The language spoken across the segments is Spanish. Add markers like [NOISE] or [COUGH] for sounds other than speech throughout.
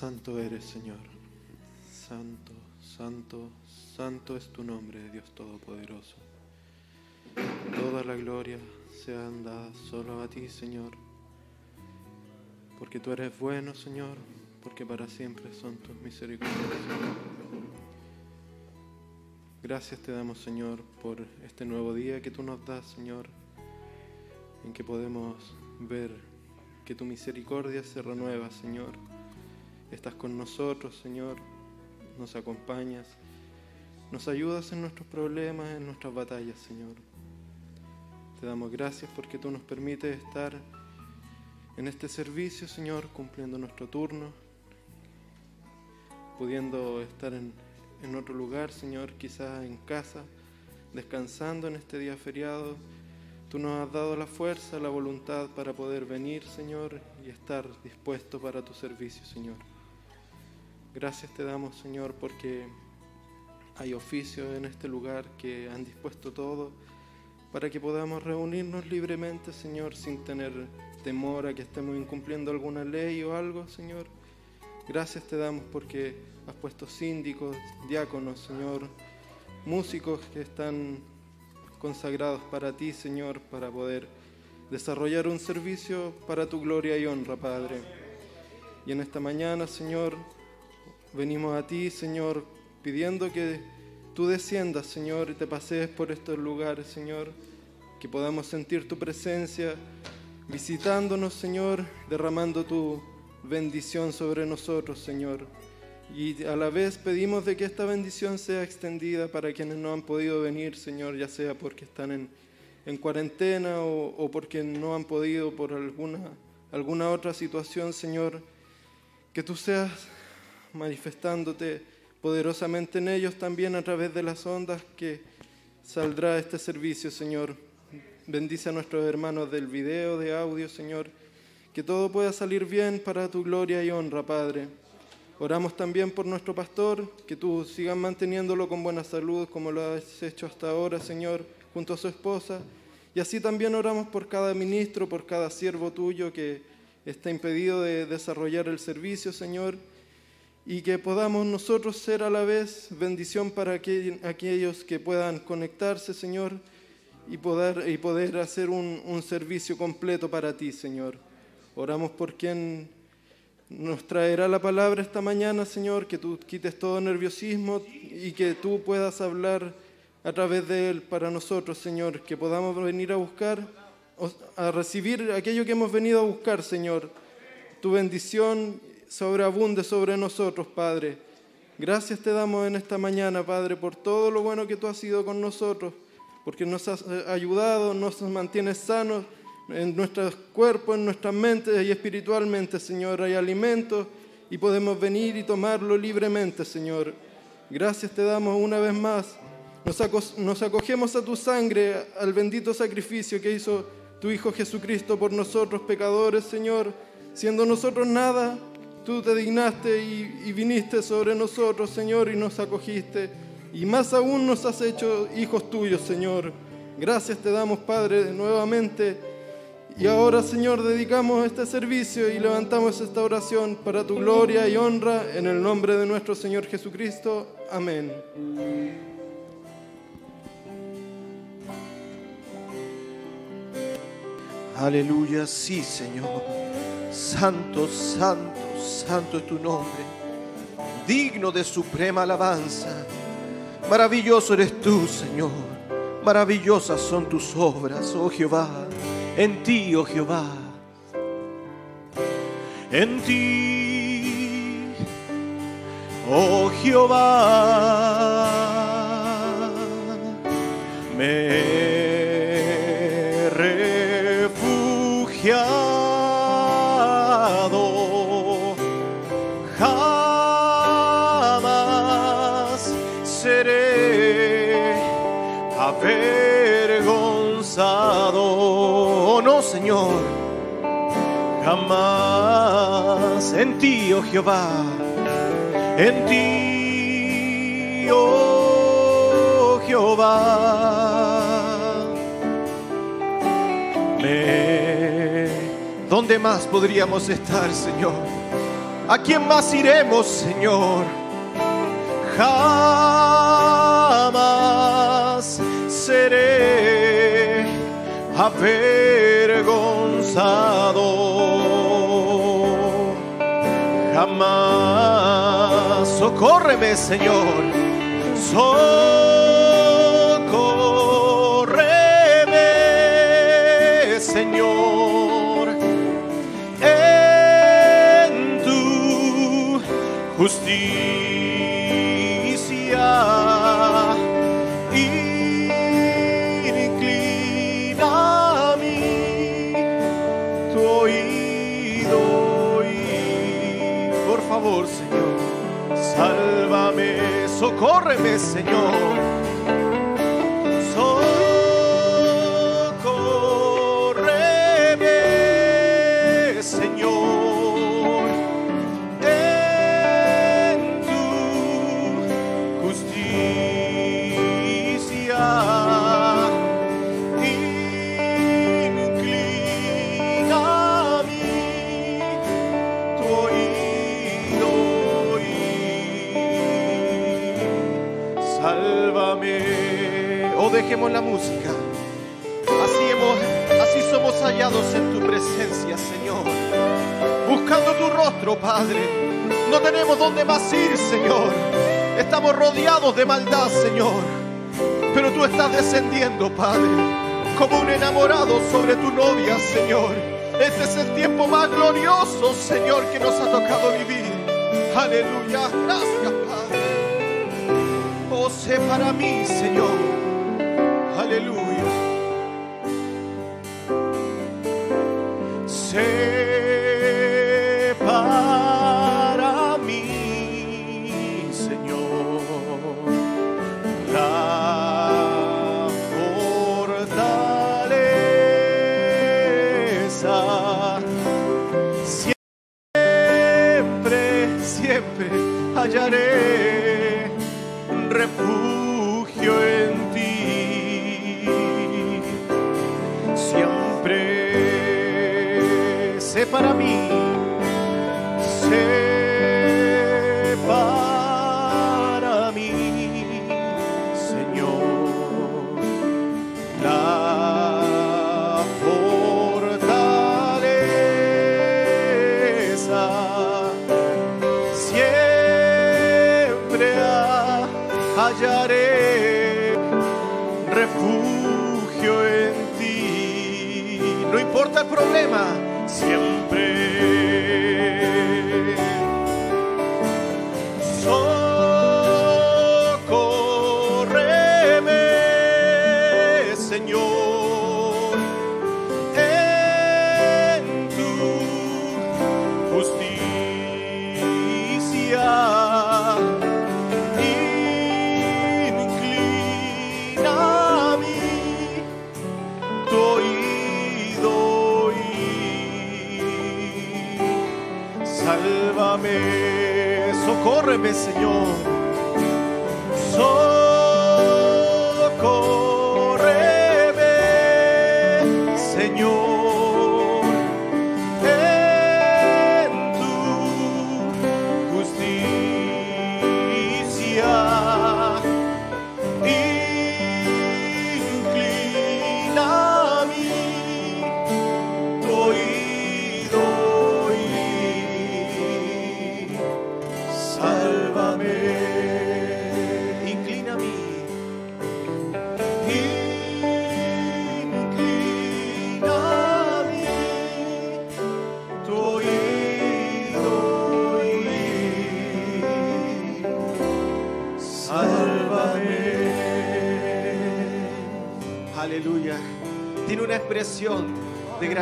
Santo eres, Señor. Santo, santo, santo es tu nombre, Dios Todopoderoso. Toda la gloria sea dada solo a ti, Señor. Porque tú eres bueno, Señor, porque para siempre son tus misericordias. Gracias te damos, Señor, por este nuevo día que tú nos das, Señor, en que podemos ver que tu misericordia se renueva, Señor. Estás con nosotros, Señor, nos acompañas, nos ayudas en nuestros problemas, en nuestras batallas, Señor. Te damos gracias porque tú nos permites estar en este servicio, Señor, cumpliendo nuestro turno, pudiendo estar en, en otro lugar, Señor, quizás en casa, descansando en este día feriado. Tú nos has dado la fuerza, la voluntad para poder venir, Señor, y estar dispuesto para tu servicio, Señor. Gracias te damos, Señor, porque hay oficios en este lugar que han dispuesto todo para que podamos reunirnos libremente, Señor, sin tener temor a que estemos incumpliendo alguna ley o algo, Señor. Gracias te damos porque has puesto síndicos, diáconos, Señor, músicos que están consagrados para ti, Señor, para poder desarrollar un servicio para tu gloria y honra, Padre. Y en esta mañana, Señor, venimos a ti, Señor, pidiendo que tú desciendas, Señor, y te pasees por estos lugares, Señor, que podamos sentir tu presencia, visitándonos, Señor, derramando tu bendición sobre nosotros, Señor. Y a la vez pedimos de que esta bendición sea extendida para quienes no han podido venir, Señor, ya sea porque están en, en cuarentena o, o, porque no han podido por alguna, alguna otra situación, Señor. Que tú seas manifestándote poderosamente en ellos también a través de las ondas que saldrá este servicio, Señor. Bendice a nuestros hermanos del video, de audio, Señor. Que todo pueda salir bien para tu gloria y honra, Padre. Oramos también por nuestro pastor, que tú sigas manteniéndolo con buena salud como lo has hecho hasta ahora, Señor, junto a su esposa. Y así también oramos por cada ministro, por cada siervo tuyo que está impedido de desarrollar el servicio, Señor. Y que podamos nosotros ser a la vez bendición para aquellos que puedan conectarse, Señor, y poder, y poder hacer un, un servicio completo para ti, Señor. Oramos por quien nos traerá la palabra esta mañana, Señor, que tú quites todo nerviosismo y que tú puedas hablar a través de él para nosotros, Señor, que podamos venir a buscar, a recibir aquello que hemos venido a buscar, Señor. Tu bendición sobreabunde sobre nosotros, Padre. Gracias te damos en esta mañana, Padre, por todo lo bueno que tú has sido con nosotros, porque nos has ayudado, nos mantienes sanos en nuestros cuerpos, en nuestras mentes y espiritualmente, Señor. Hay alimento y podemos venir y tomarlo libremente, Señor. Gracias te damos una vez más. Nos, nos acogemos a tu sangre, al bendito sacrificio que hizo tu Hijo Jesucristo por nosotros, pecadores, Señor. Siendo nosotros nada, tú te dignaste y, viniste sobre nosotros, Señor, y nos acogiste. Y más aún nos has hecho hijos tuyos, Señor. Gracias te damos, Padre, nuevamente y ahora, Señor, dedicamos este servicio y levantamos esta oración para tu gloria y honra en el nombre de nuestro Señor Jesucristo. Amén. Aleluya, sí, Señor. Santo, santo, santo es tu nombre. Digno de suprema alabanza. Maravilloso eres tú, Señor. Maravillosas son tus obras, oh Jehová en ti, oh Jehová, en ti, oh Jehová, me en ti, oh Jehová, en ti, oh Jehová. ¿Dónde más podríamos estar, Señor? ¿A quién más iremos, Señor? Jamás seré avergonzado. Socórreme, Señor. Socórreme, socórreme, Señor. En tu presencia, Señor. Buscando tu rostro, Padre. No tenemos dónde más ir, Señor. Estamos rodeados de maldad, Señor. Pero tú estás descendiendo, Padre, como un enamorado sobre tu novia, Señor. Este es el tiempo más glorioso, Señor, que nos ha tocado vivir. Aleluya. Gracias, Padre. Oh, sé para mí, Señor. Aleluya. Para mí, sé para mí, Señor, la fortaleza. Siempre hallaré refugio en ti. No importa el problema, Señor.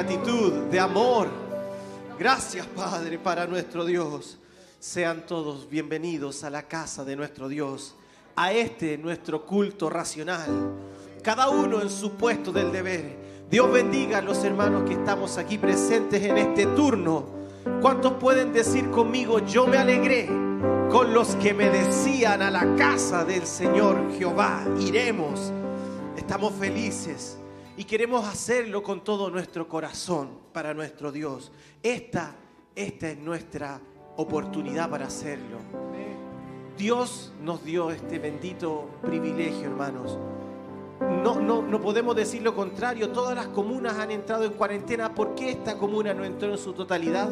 Gratitud, de amor. Gracias, Padre, para nuestro Dios. Sean todos bienvenidos a la casa de nuestro Dios, a este nuestro culto racional. Cada uno en su puesto del deber. Dios bendiga a los hermanos que estamos aquí presentes en este turno. ¿Cuántos pueden decir conmigo, yo me alegré con los que me decían a la casa del Señor Jehová, iremos? Estamos felices y queremos hacerlo con todo nuestro corazón para nuestro Dios. Esta, esta es nuestra oportunidad para hacerlo. Dios nos dio este bendito privilegio, hermanos. No, no, no, podemos decir lo contrario. Todas las comunas han entrado en cuarentena. ¿Por qué esta comuna no entró en su totalidad?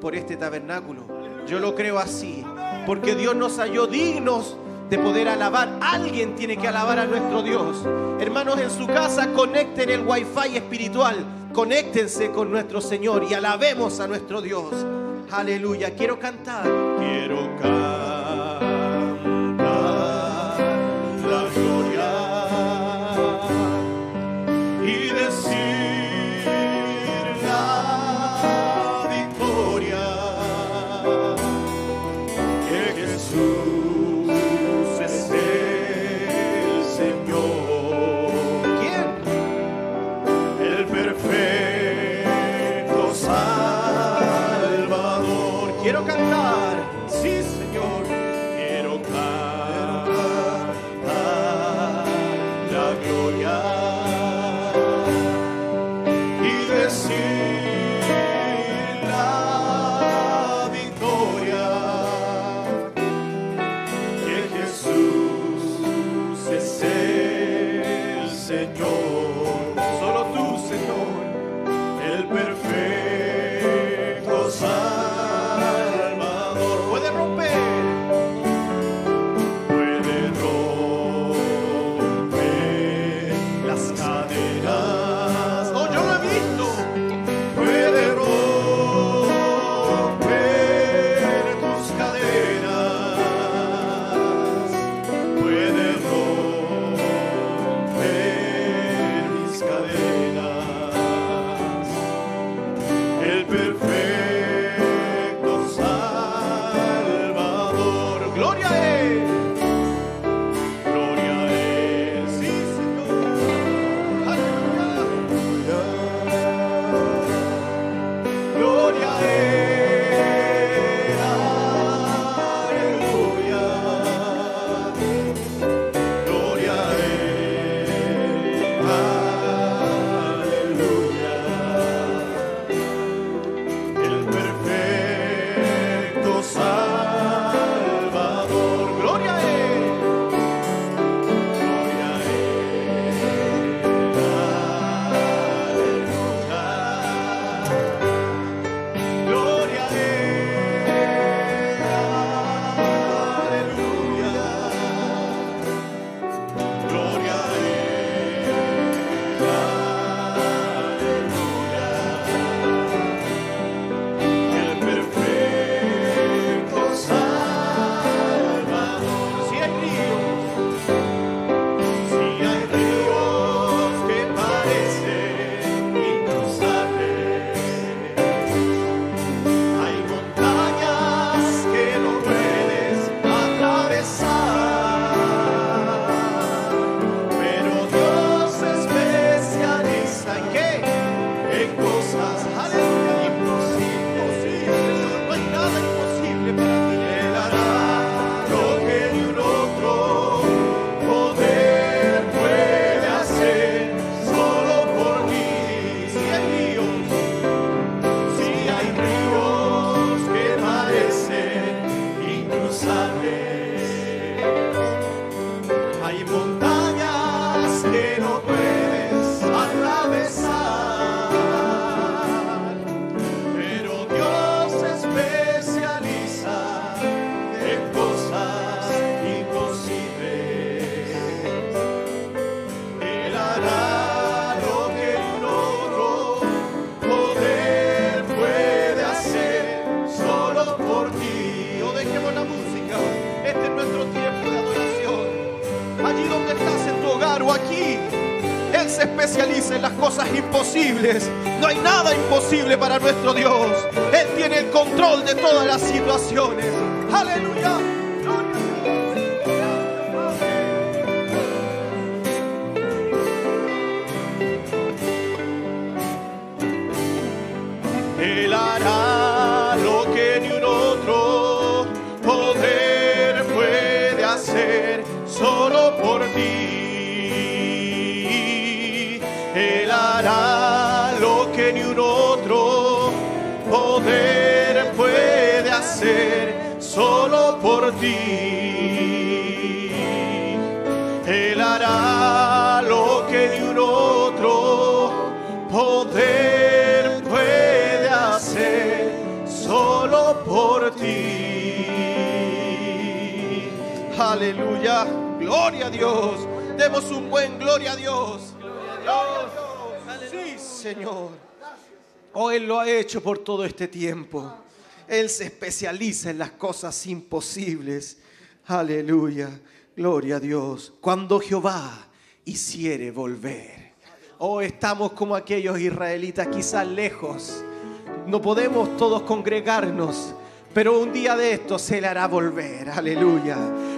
Por este tabernáculo. Yo lo creo así. Porque Dios nos halló dignos de poder alabar. Alguien tiene que alabar a nuestro Dios. Hermanos en su casa, conecten el wifi espiritual. Conéctense con nuestro Señor y alabemos a nuestro Dios. Aleluya. Quiero cantar. Quiero cantar. Ti. Él hará lo que ni un otro poder puede hacer solo por ti. Aleluya. Gloria a Dios. Demos un buen gloria a Dios. Sí, Señor. Oh, Él lo ha hecho por todo este tiempo. Él se especializa en las cosas imposibles. Aleluya. Gloria a Dios. Cuando Jehová hiciere volver. Oh, estamos como aquellos israelitas, quizás lejos. No podemos todos congregarnos, pero un día de esto se le hará volver. Aleluya.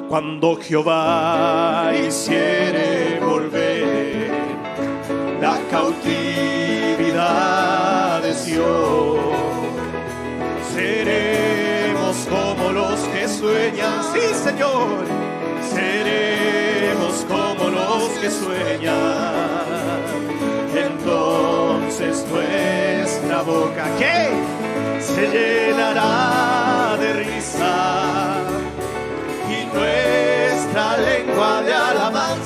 Cuando Jehová hiciere volver la cautividad de Sion, seremos como los que sueñan, sí Señor, seremos como los que sueñan. Entonces nuestra boca que se llenará de risa. Y nuestra lengua de alabanzas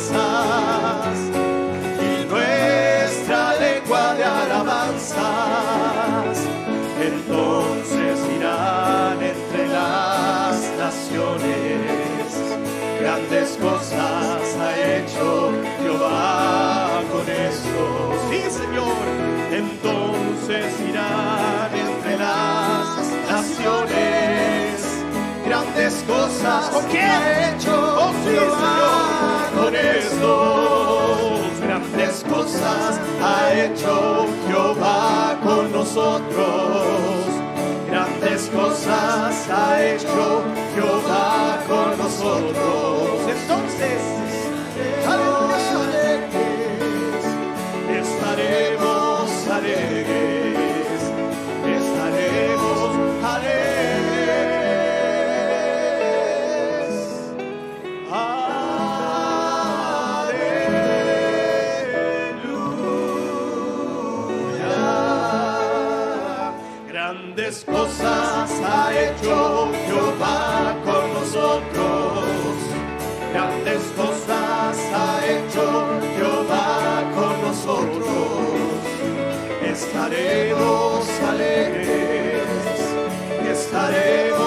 cosas ¿Con quién? ha hecho oh, sí, Señor, con estos grandes cosas ha hecho Jehová con nosotros. Grandes cosas ha hecho Jehová con nosotros. Entonces alegres grandes cosas ha hecho Jehová con nosotros. Grandes cosas ha hecho Jehová con nosotros. Estaremos alegres, estaremos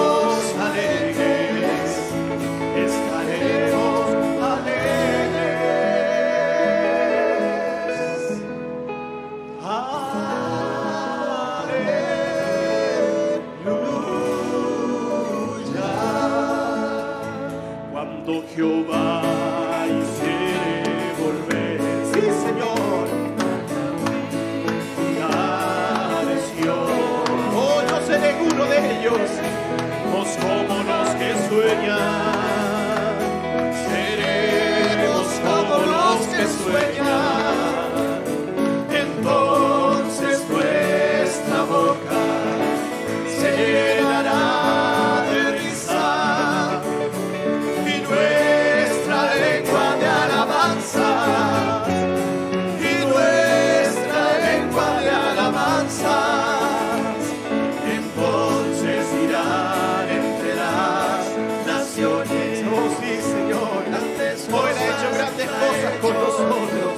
con nosotros.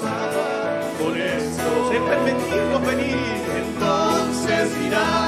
Por eso, en permitirnos venir, entonces irán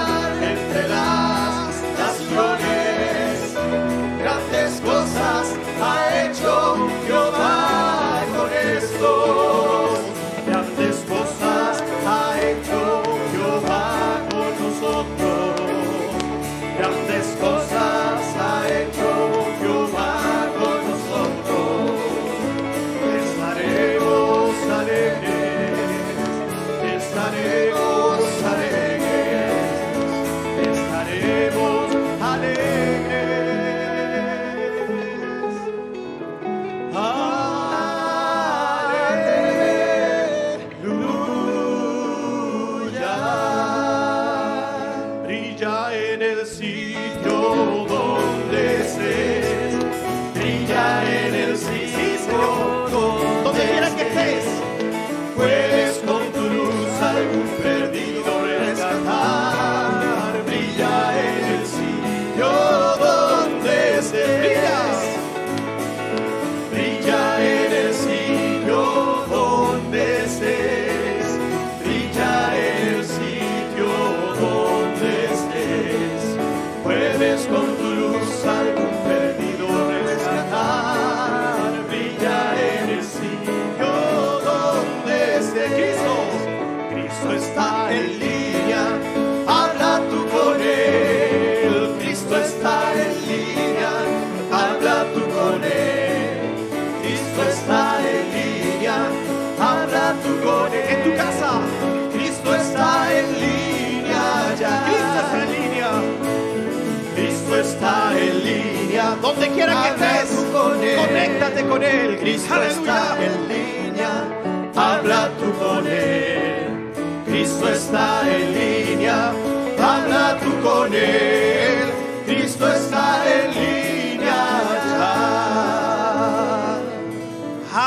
está en línea. Donde quiera que estés, tú con Él. conéctate con Él. Cristo Aleluya. está en línea. Habla tú con Él. Cristo está en línea. Habla tú con Él. Cristo está en línea ya.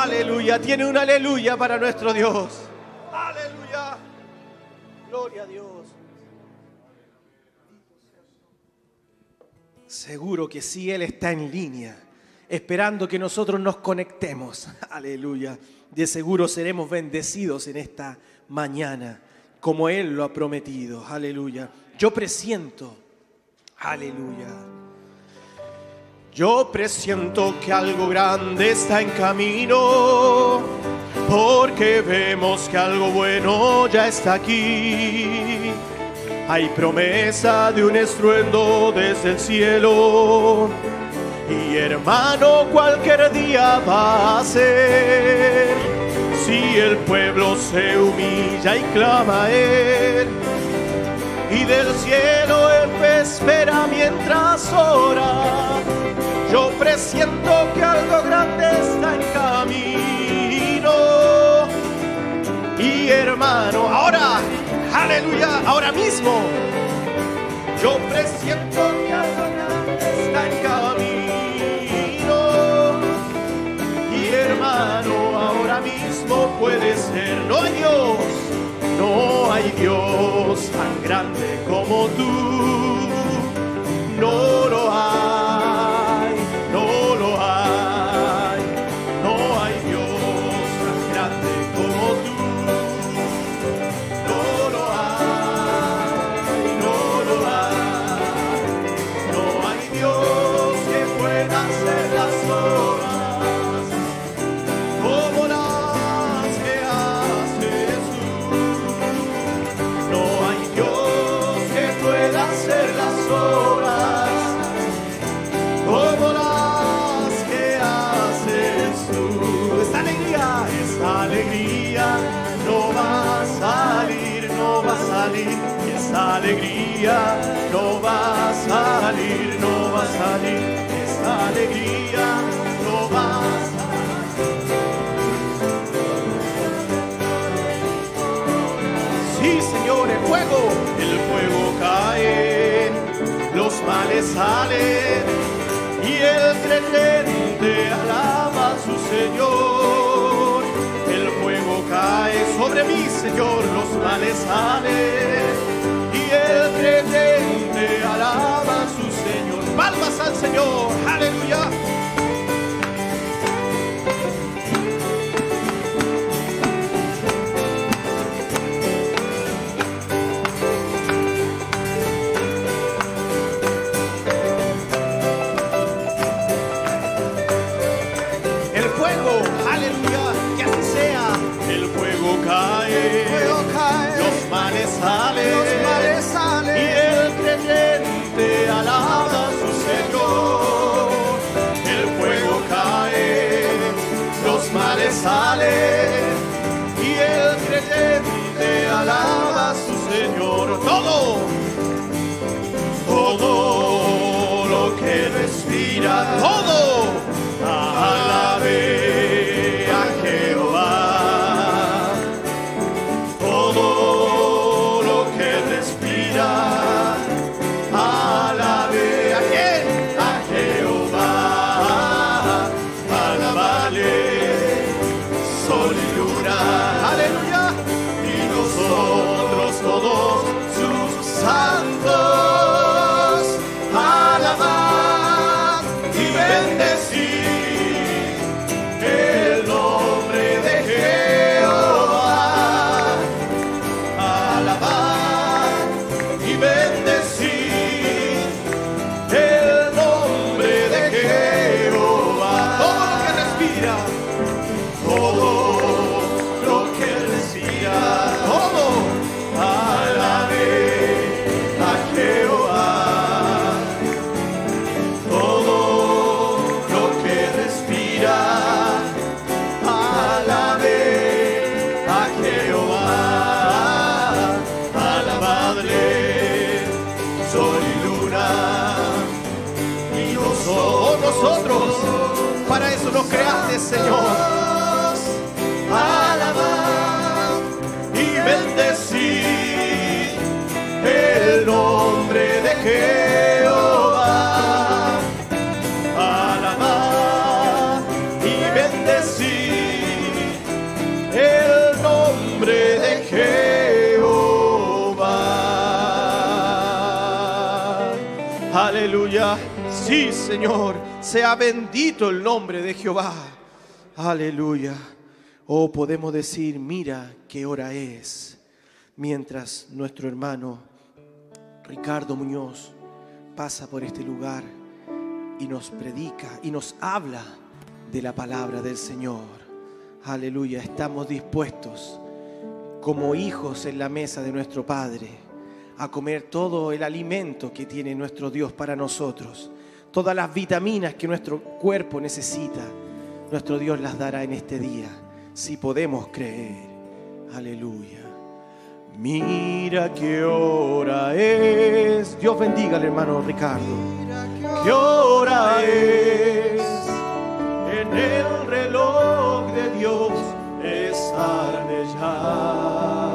Aleluya, tiene un aleluya para nuestro Dios. Seguro que sí, Él está en línea, esperando que nosotros nos conectemos. [LAUGHS] Aleluya. De seguro seremos bendecidos en esta mañana, como Él lo ha prometido. Aleluya. Yo presiento. Aleluya. Yo presiento que algo grande está en camino, porque vemos que algo bueno ya está aquí. Hay promesa de un estruendo desde el cielo, y hermano, cualquier día va a ser. Si el pueblo se humilla y clama a él, y del cielo él espera mientras ora. Yo presiento que algo grande está en camino. Y hermano, ahora, aleluya, ahora mismo. Yo presiento que algo está en camino. Y hermano, ahora mismo puede ser, no hay Dios, no hay Dios tan grande como tú. No lo hay, el nombre de Jehová. Aleluya. Oh, podemos decir, mira qué hora es. Mientras nuestro hermano Ricardo Muñoz pasa por este lugar y nos predica y nos habla de la palabra del Señor. Aleluya. Estamos dispuestos como hijos en la mesa de nuestro Padre a comer todo el alimento que tiene nuestro Dios para nosotros. Todas las vitaminas que nuestro cuerpo necesita, nuestro Dios las dará en este día, si podemos creer. Aleluya. Mira qué hora es. Dios bendiga al hermano Ricardo. ¿Qué hora es? En el reloj de Dios es tarde ya.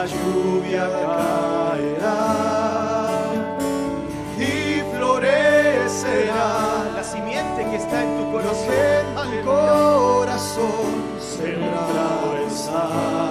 La lluvia caerá y florecerá La simiente que está en tu corazón. en tu corazón sembrado está.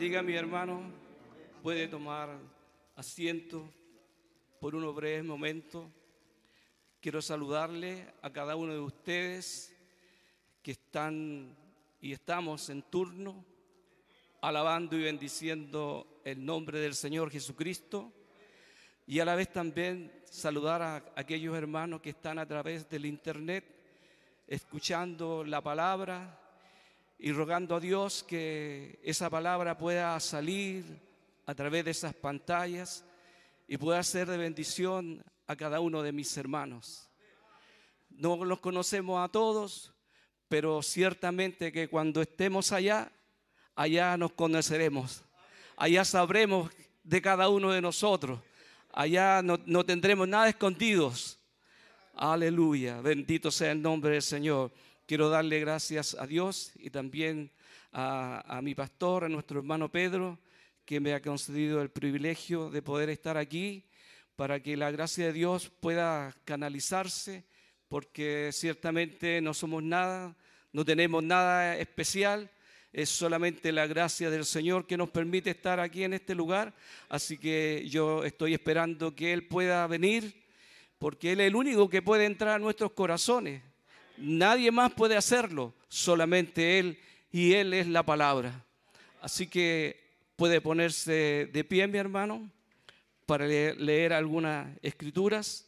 Bendiga mi hermano. Puede tomar asiento por unos breves momentos. Quiero saludarle a cada uno de ustedes que están y estamos en turno alabando y bendiciendo el nombre del Señor Jesucristo. y a la vez también saludar a aquellos hermanos que están a través del internet escuchando la palabra y rogando a Dios que esa palabra pueda salir a través de esas pantallas y pueda ser de bendición a cada uno de mis hermanos. No los conocemos a todos, pero ciertamente que cuando estemos allá, allá nos conoceremos, allá sabremos de cada uno de nosotros, allá no, no tendremos nada escondidos. Aleluya, bendito sea el nombre del Señor. Quiero darle gracias a Dios y también a, mi pastor, a nuestro hermano Pedro, que me ha concedido el privilegio de poder estar aquí para que la gracia de Dios pueda canalizarse, porque ciertamente no somos nada, no tenemos nada especial, es solamente la gracia del Señor que nos permite estar aquí en este lugar, así que yo estoy esperando que Él pueda venir, porque Él es el único que puede entrar a nuestros corazones. Nadie más puede hacerlo, solamente Él, y Él es la palabra. Así que puede ponerse de pie, mi hermano, para leer algunas escrituras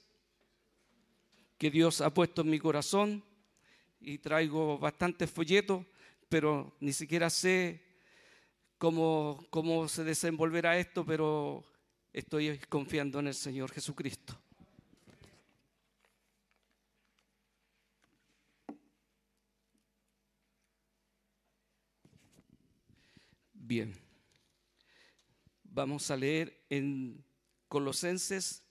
que Dios ha puesto en mi corazón. Y traigo bastantes folletos, pero ni siquiera sé cómo, cómo se desenvolverá esto, pero estoy confiando en el Señor Jesucristo. Bien, vamos a leer en Colosenses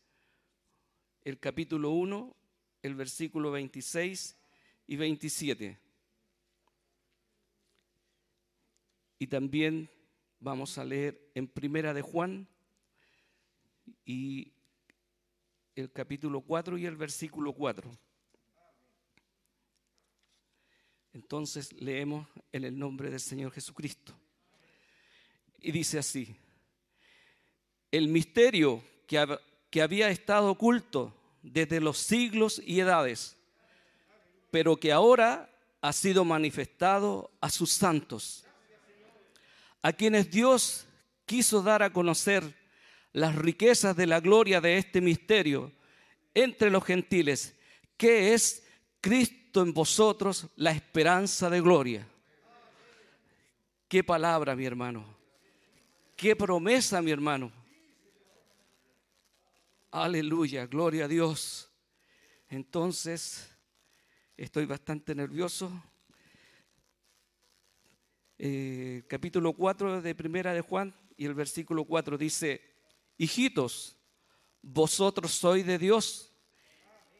el capítulo 1, el versículo 26 y 27. Y también vamos a leer en Primera de Juan y el capítulo 4 y el versículo 4. Entonces leemos en el nombre del Señor Jesucristo. Y dice así, el misterio que, había estado oculto desde los siglos y edades, pero que ahora ha sido manifestado a sus santos, a quienes Dios quiso dar a conocer las riquezas de la gloria de este misterio entre los gentiles, que es Cristo en vosotros, la esperanza de gloria. Qué palabra, mi hermano. Qué promesa, mi hermano. Aleluya, gloria a Dios. Entonces, estoy bastante nervioso. Eh, capítulo 4 de Primera de Juan y el versículo 4 dice, hijitos, vosotros sois de Dios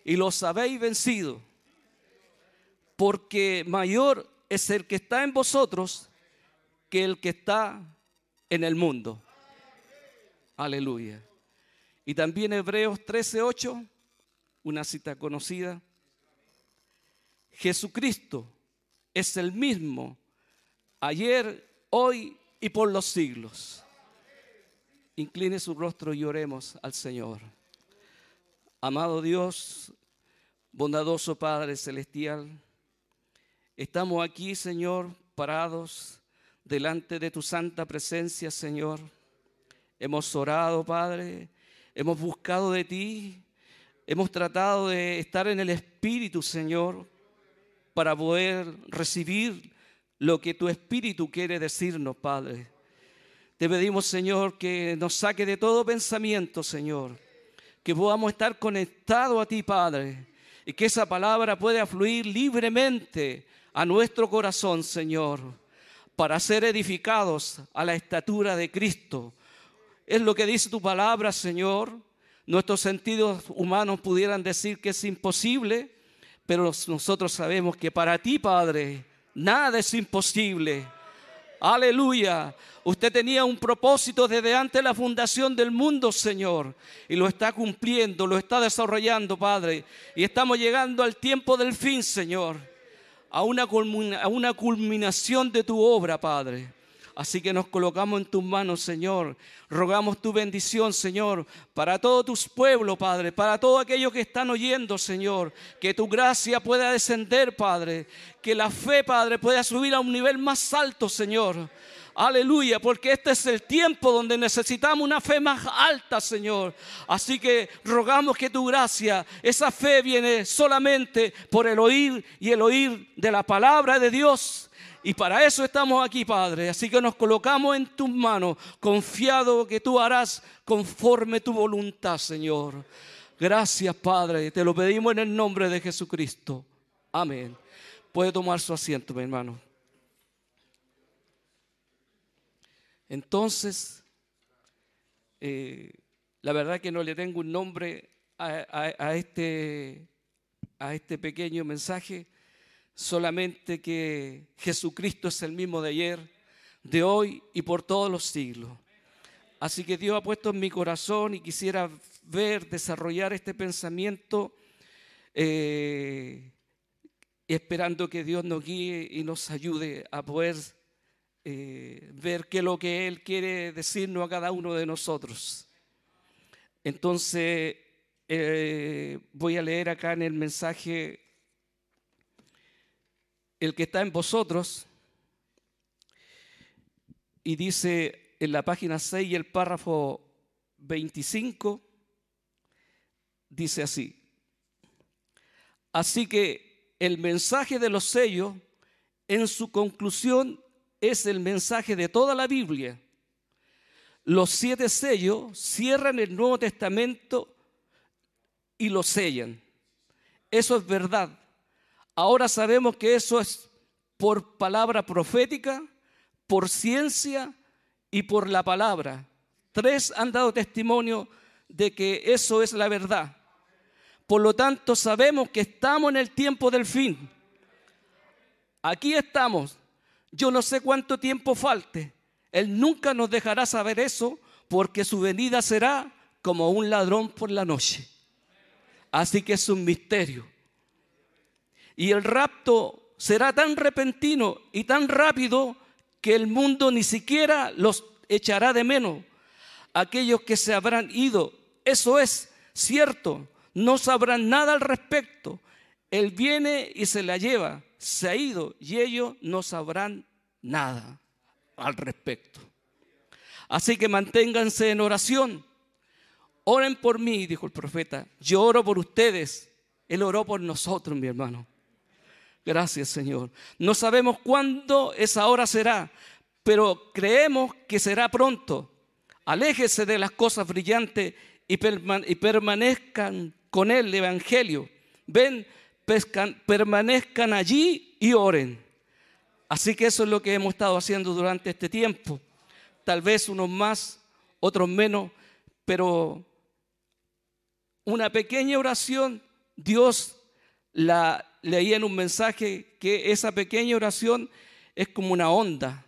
y los habéis vencido, porque mayor es el que está en vosotros que el que está en el mundo. Aleluya. Y también Hebreos 13:8, una cita conocida. Jesucristo es el mismo ayer, hoy y por los siglos. Incline su rostro y oremos al Señor. Amado Dios, bondadoso Padre Celestial, estamos aquí, Señor, parados delante de tu santa presencia, Señor. Hemos orado, Padre, hemos buscado de ti, hemos tratado de estar en el Espíritu, Señor, para poder recibir lo que tu Espíritu quiere decirnos, Padre. Te pedimos, Señor, que nos saque de todo pensamiento, Señor, que podamos estar conectados a ti, Padre, y que esa palabra pueda fluir libremente a nuestro corazón, Señor para ser edificados a la estatura de Cristo. Es lo que dice tu palabra, Señor. Nuestros sentidos humanos pudieran decir que es imposible, pero nosotros sabemos que para ti, Padre, nada es imposible. Aleluya. Usted tenía un propósito desde antes de la fundación del mundo, Señor, y lo está cumpliendo, lo está desarrollando, Padre. Y estamos llegando al tiempo del fin, Señor a una, culminación de tu obra, Padre. Así que nos colocamos en tus manos, Señor. Rogamos tu bendición, Señor, para todos tus pueblos, Padre, para todos aquellos que están oyendo, Señor. Que tu gracia pueda descender, Padre. Que la fe, Padre, pueda subir a un nivel más alto, Señor. Aleluya, porque este es el tiempo donde necesitamos una fe más alta, Señor. Así que rogamos que tu gracia, esa fe viene solamente por el oír y el oír de la palabra de Dios. Y para eso estamos aquí, Padre. Así que nos colocamos en tus manos, confiado que tú harás conforme tu voluntad, Señor. Gracias, Padre. Te lo pedimos en el nombre de Jesucristo. Amén. Puede tomar su asiento, mi hermano. Entonces, eh, la verdad que no le tengo un nombre a, este, a este pequeño mensaje, solamente que Jesucristo es el mismo de ayer, de hoy y por todos los siglos. Así que Dios ha puesto en mi corazón y quisiera ver, desarrollar este pensamiento, eh, esperando que Dios nos guíe y nos ayude a poder eh, ver qué es lo que Él quiere decirnos a cada uno de nosotros. Entonces, eh, voy a leer acá en el mensaje, el que está en vosotros, y dice en la página 6 y el párrafo 25, dice así, así que el mensaje de los sellos, en su conclusión, es el mensaje de toda la Biblia. Los siete sellos cierran el Nuevo Testamento y lo sellan. Eso es verdad. Ahora sabemos que eso es por palabra profética, por ciencia y por la palabra. Tres han dado testimonio de que eso es la verdad. Por lo tanto, sabemos que estamos en el tiempo del fin. Aquí estamos yo no sé cuánto tiempo falte. Él nunca nos dejará saber eso porque su venida será como un ladrón por la noche. Así que es un misterio. Y el rapto será tan repentino y tan rápido que el mundo ni siquiera los echará de menos. Aquellos que se habrán ido, eso es cierto, no sabrán nada al respecto. Él viene y se la lleva se ha ido y ellos no sabrán nada al respecto. Así que manténganse en oración. Oren por mí, dijo el profeta. Yo oro por ustedes. Él oró por nosotros, mi hermano. Gracias, Señor. No sabemos cuándo esa hora será, pero creemos que será pronto. Aléjese de las cosas brillantes y, permanezcan con el Evangelio. Ven, permanezcan allí y oren. Así que eso es lo que hemos estado haciendo durante este tiempo. Tal vez unos más, otros menos, pero una pequeña oración, Dios la leía en un mensaje que esa pequeña oración es como una onda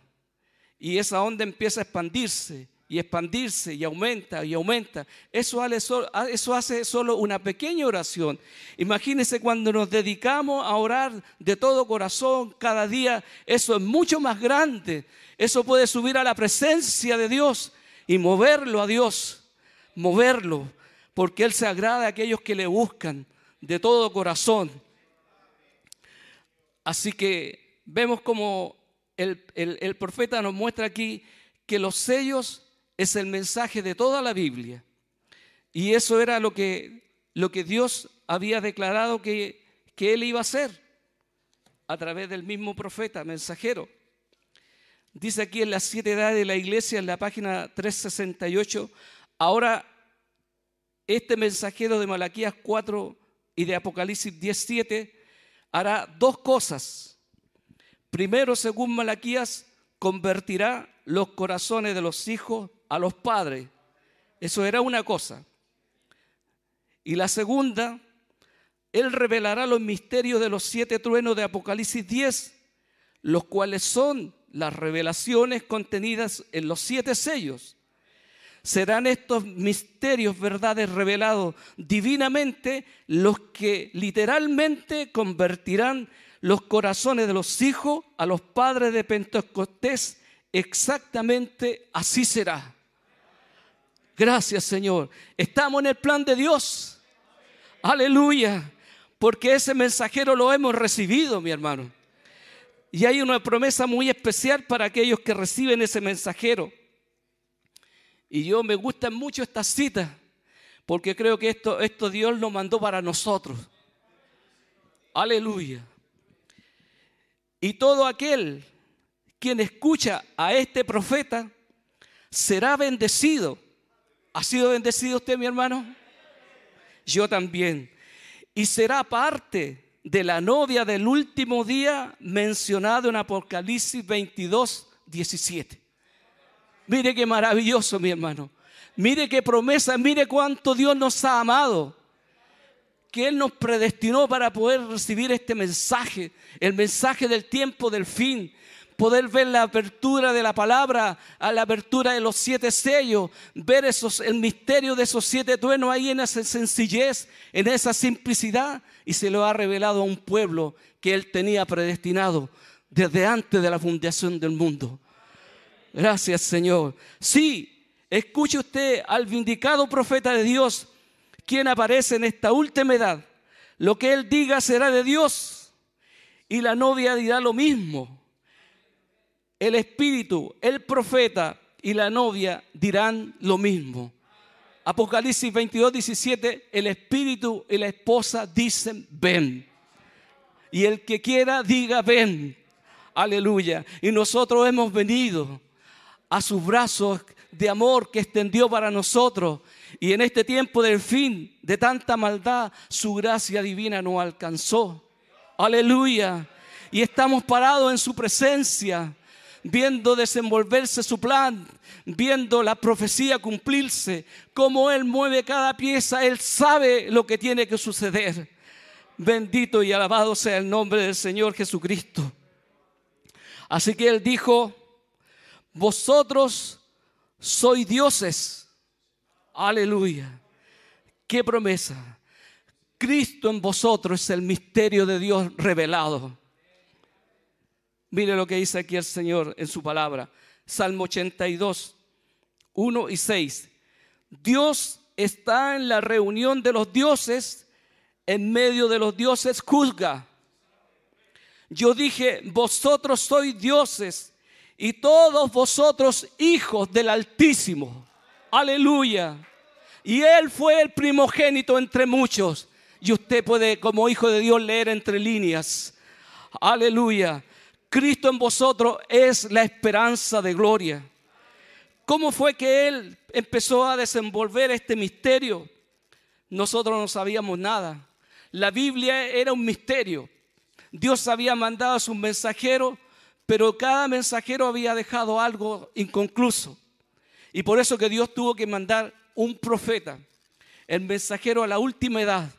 y esa onda empieza a expandirse y expandirse y aumenta y aumenta. Eso hace, solo una pequeña oración. Imagínense cuando nos dedicamos a orar de todo corazón cada día, eso es mucho más grande. Eso puede subir a la presencia de Dios y moverlo a Dios, moverlo, porque Él se agrada a aquellos que le buscan de todo corazón. Así que vemos como el, el profeta nos muestra aquí que los sellos es el mensaje de toda la Biblia. Y eso era lo que, lo que Dios había declarado que, que Él iba a hacer a través del mismo profeta, mensajero. Dice aquí en las siete edades de la iglesia, en la página 368, ahora este mensajero de Malaquías 4 y de Apocalipsis 17 hará dos cosas. Primero, según Malaquías, convertirá los corazones de los hijos a los padres. Eso era una cosa. Y la segunda, Él revelará los misterios de los siete truenos de Apocalipsis 10, los cuales son las revelaciones contenidas en los siete sellos. Serán estos misterios, verdades revelados divinamente, los que literalmente convertirán los corazones de los hijos a los padres de Pentecostés exactamente así será. Gracias Señor. Estamos en el plan de Dios. Aleluya. Porque ese mensajero lo hemos recibido, mi hermano. Y hay una promesa muy especial para aquellos que reciben ese mensajero. Y yo me gusta mucho esta cita, porque creo que esto, esto Dios lo mandó para nosotros. Aleluya. Y todo aquel quien escucha a este profeta será bendecido. ¿Ha sido bendecido usted, mi hermano? Yo también. Y será parte de la novia del último día mencionado en Apocalipsis 22, 17. Mire qué maravilloso, mi hermano. Mire qué promesa, mire cuánto Dios nos ha amado. Que Él nos predestinó para poder recibir este mensaje, el mensaje del tiempo del fin, poder ver la apertura de la palabra, a la apertura de los siete sellos, ver esos, el misterio de esos siete truenos ahí en esa sencillez, en esa simplicidad, y se lo ha revelado a un pueblo que él tenía predestinado desde antes de la fundación del mundo. Gracias Señor. Sí, escuche usted al vindicado profeta de Dios, quien aparece en esta última edad. Lo que él diga será de Dios y la novia dirá lo mismo el espíritu, el profeta y la novia dirán lo mismo. Apocalipsis 22, 17, el espíritu y la esposa dicen ven. Y el que quiera diga ven. Aleluya. Y nosotros hemos venido a sus brazos de amor que extendió para nosotros. Y en este tiempo del fin, de tanta maldad, su gracia divina nos alcanzó. Aleluya. Y estamos parados en su presencia viendo desenvolverse su plan, viendo la profecía cumplirse, cómo Él mueve cada pieza, Él sabe lo que tiene que suceder. Bendito y alabado sea el nombre del Señor Jesucristo. Así que Él dijo, vosotros sois dioses. Aleluya. Qué promesa. Cristo en vosotros es el misterio de Dios revelado. Mire lo que dice aquí el Señor en su palabra. Salmo 82, 1 y 6. Dios está en la reunión de los dioses, en medio de los dioses juzga. Yo dije, vosotros sois dioses y todos vosotros hijos del Altísimo. Aleluya. Y Él fue el primogénito entre muchos. Y usted puede, como hijo de Dios, leer entre líneas. Aleluya. Cristo en vosotros es la esperanza de gloria. ¿Cómo fue que Él empezó a desenvolver este misterio? Nosotros no sabíamos nada. La Biblia era un misterio. Dios había mandado a sus mensajeros, pero cada mensajero había dejado algo inconcluso. Y por eso que Dios tuvo que mandar un profeta, el mensajero a la última edad,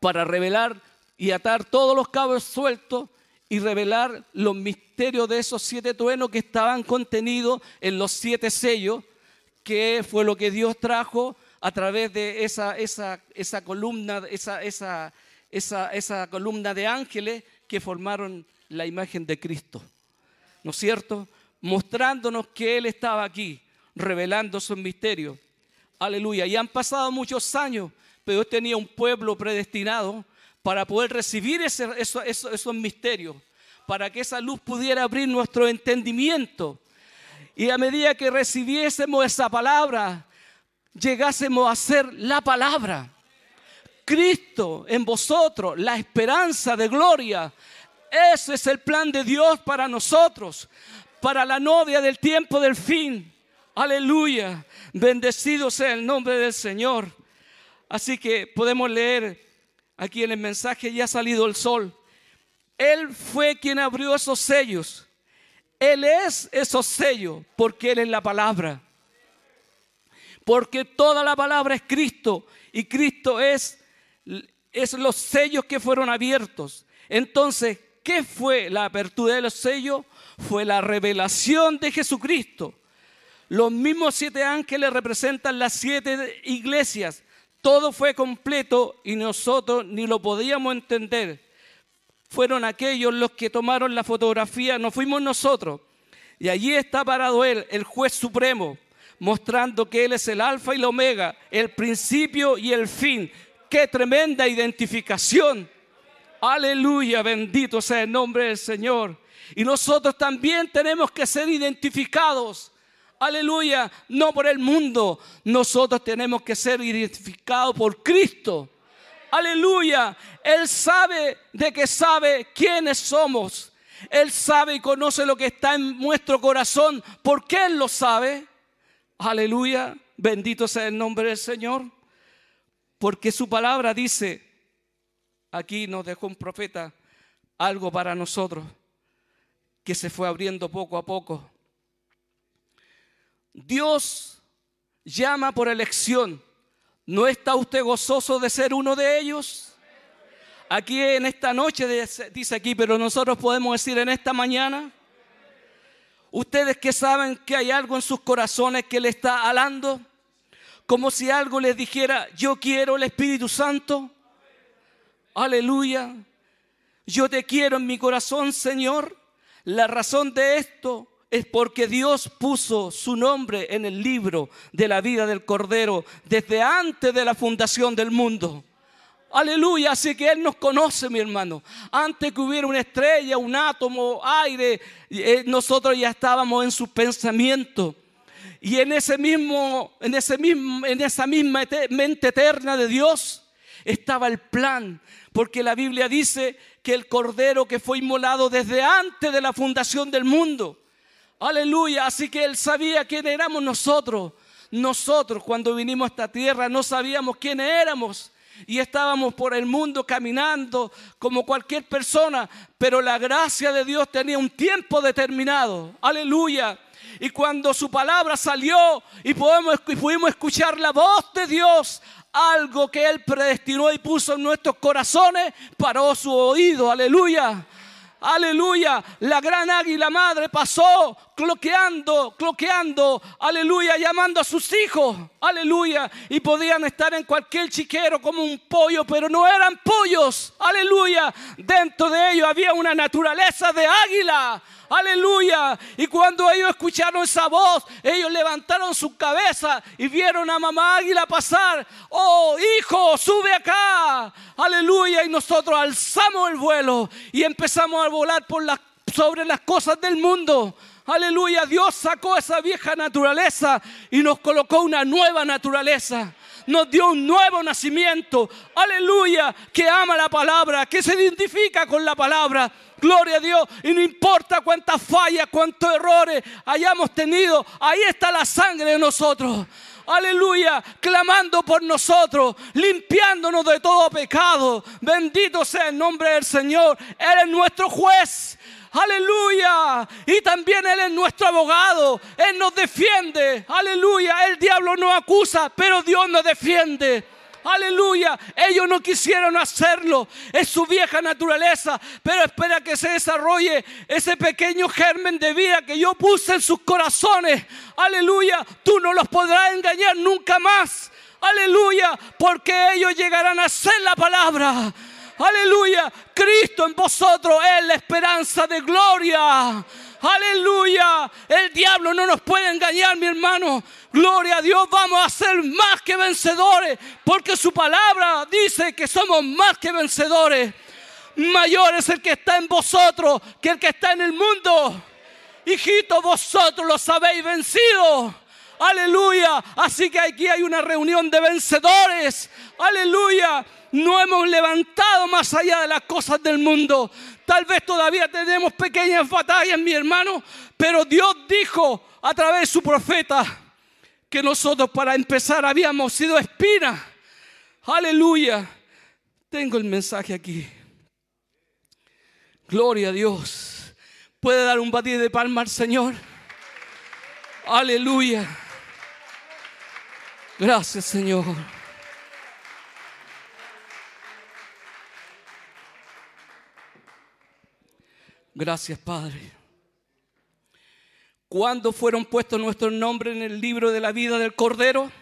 para revelar y atar todos los cabos sueltos y revelar los misterios de esos siete truenos que estaban contenidos en los siete sellos, que fue lo que Dios trajo a través de esa, esa, esa columna, esa, esa, columna de ángeles que formaron la imagen de Cristo. ¿No es cierto? Mostrándonos que Él estaba aquí, revelando sus misterios. Aleluya. Y han pasado muchos años, pero tenía un pueblo predestinado para poder recibir esos misterios, para que esa luz pudiera abrir nuestro entendimiento. Y a medida que recibiésemos esa palabra, llegásemos a ser la palabra. Cristo en vosotros, la esperanza de gloria. Ese es el plan de Dios para nosotros, para la novia del tiempo del fin. Aleluya. Bendecido sea el nombre del Señor. Así que podemos leer Aquí en el mensaje ya ha salido el sol. Él fue quien abrió esos sellos. Él es esos sellos porque Él es la palabra. Porque toda la palabra es Cristo y Cristo es, es los sellos que fueron abiertos. Entonces, ¿qué fue la apertura de los sellos? Fue la revelación de Jesucristo. Los mismos siete ángeles representan las siete iglesias todo fue completo y nosotros ni lo podíamos entender. Fueron aquellos los que tomaron la fotografía, no fuimos nosotros. Y allí está parado Él, el juez supremo, mostrando que Él es el alfa y la omega, el principio y el fin. Qué tremenda identificación. Aleluya, bendito sea el nombre del Señor. Y nosotros también tenemos que ser identificados. Aleluya, no por el mundo. Nosotros tenemos que ser identificados por Cristo. Aleluya. Él sabe de que sabe quiénes somos. Él sabe y conoce lo que está en nuestro corazón. ¿Por qué Él lo sabe? Aleluya. Bendito sea el nombre del Señor. Porque su palabra dice, aquí nos dejó un profeta algo para nosotros que se fue abriendo poco a poco. Dios llama por elección. ¿No está usted gozoso de ser uno de ellos? Aquí en esta noche dice aquí, pero nosotros podemos decir en esta mañana, ustedes que saben que hay algo en sus corazones que le está alando, como si algo les dijera, yo quiero el Espíritu Santo. Aleluya. Yo te quiero en mi corazón, Señor. La razón de esto es porque Dios puso su nombre en el libro de la vida del Cordero desde antes de la fundación del mundo. Aleluya, así que Él nos conoce, mi hermano. Antes que hubiera una estrella, un átomo, aire, eh, nosotros ya estábamos en su pensamiento. Y en ese mismo, en ese mismo, en esa misma mente eterna de Dios estaba el plan, porque la Biblia dice que el cordero que fue inmolado desde antes de la fundación del mundo. Aleluya, así que él sabía quién éramos nosotros. Nosotros cuando vinimos a esta tierra no sabíamos quién éramos y estábamos por el mundo caminando como cualquier persona, pero la gracia de Dios tenía un tiempo determinado. Aleluya. Y cuando su palabra salió y pudimos escuchar la voz de Dios, algo que Él predestinó y puso en nuestros corazones, paró su oído, aleluya. Aleluya, la gran águila madre pasó cloqueando, cloqueando, aleluya, llamando a sus hijos, aleluya. Y podían estar en cualquier chiquero como un pollo, pero no eran pollos, aleluya. Dentro de ellos había una naturaleza de águila, aleluya. Y cuando ellos escucharon esa voz, ellos levantaron su cabeza y vieron a mamá águila pasar. Oh, hijo, sube acá, aleluya. Y nosotros alzamos el vuelo y empezamos a volar por sobre las cosas del mundo. Aleluya, Dios sacó esa vieja naturaleza y nos colocó una nueva naturaleza nos dio un nuevo nacimiento. Aleluya, que ama la palabra, que se identifica con la palabra. Gloria a Dios. Y no importa cuántas fallas, cuántos errores hayamos tenido, ahí está la sangre de nosotros. Aleluya, clamando por nosotros, limpiándonos de todo pecado. Bendito sea el nombre del Señor. Él es nuestro juez. Aleluya. Y también Él es nuestro abogado. Él nos defiende. Aleluya. El diablo nos acusa, pero Dios nos defiende. Aleluya. Ellos no quisieron hacerlo. Es su vieja naturaleza. Pero espera que se desarrolle ese pequeño germen de vida que yo puse en sus corazones. Aleluya. Tú no los podrás engañar nunca más. Aleluya. Porque ellos llegarán a hacer la palabra. Aleluya. Cristo en vosotros es la esperanza de gloria. Aleluya. El diablo no nos puede engañar, mi hermano. Gloria a Dios, vamos a ser más que vencedores, porque su palabra dice que somos más que vencedores. Mayor es el que está en vosotros que el que está en el mundo. Hijito, vosotros los habéis vencido. Aleluya. Así que aquí hay una reunión de vencedores. Aleluya. No hemos levantado más allá de las cosas del mundo. Tal vez todavía tenemos pequeñas batallas, mi hermano, pero Dios dijo a través de su profeta que nosotros para empezar habíamos sido espinas. Aleluya. Tengo el mensaje aquí. Gloria a Dios. ¿Puede dar un batido de palma al Señor? Aleluya. Gracias, Señor. Gracias, Padre. ¿Cuándo fueron puestos nuestros nombres en el libro de la vida del Cordero?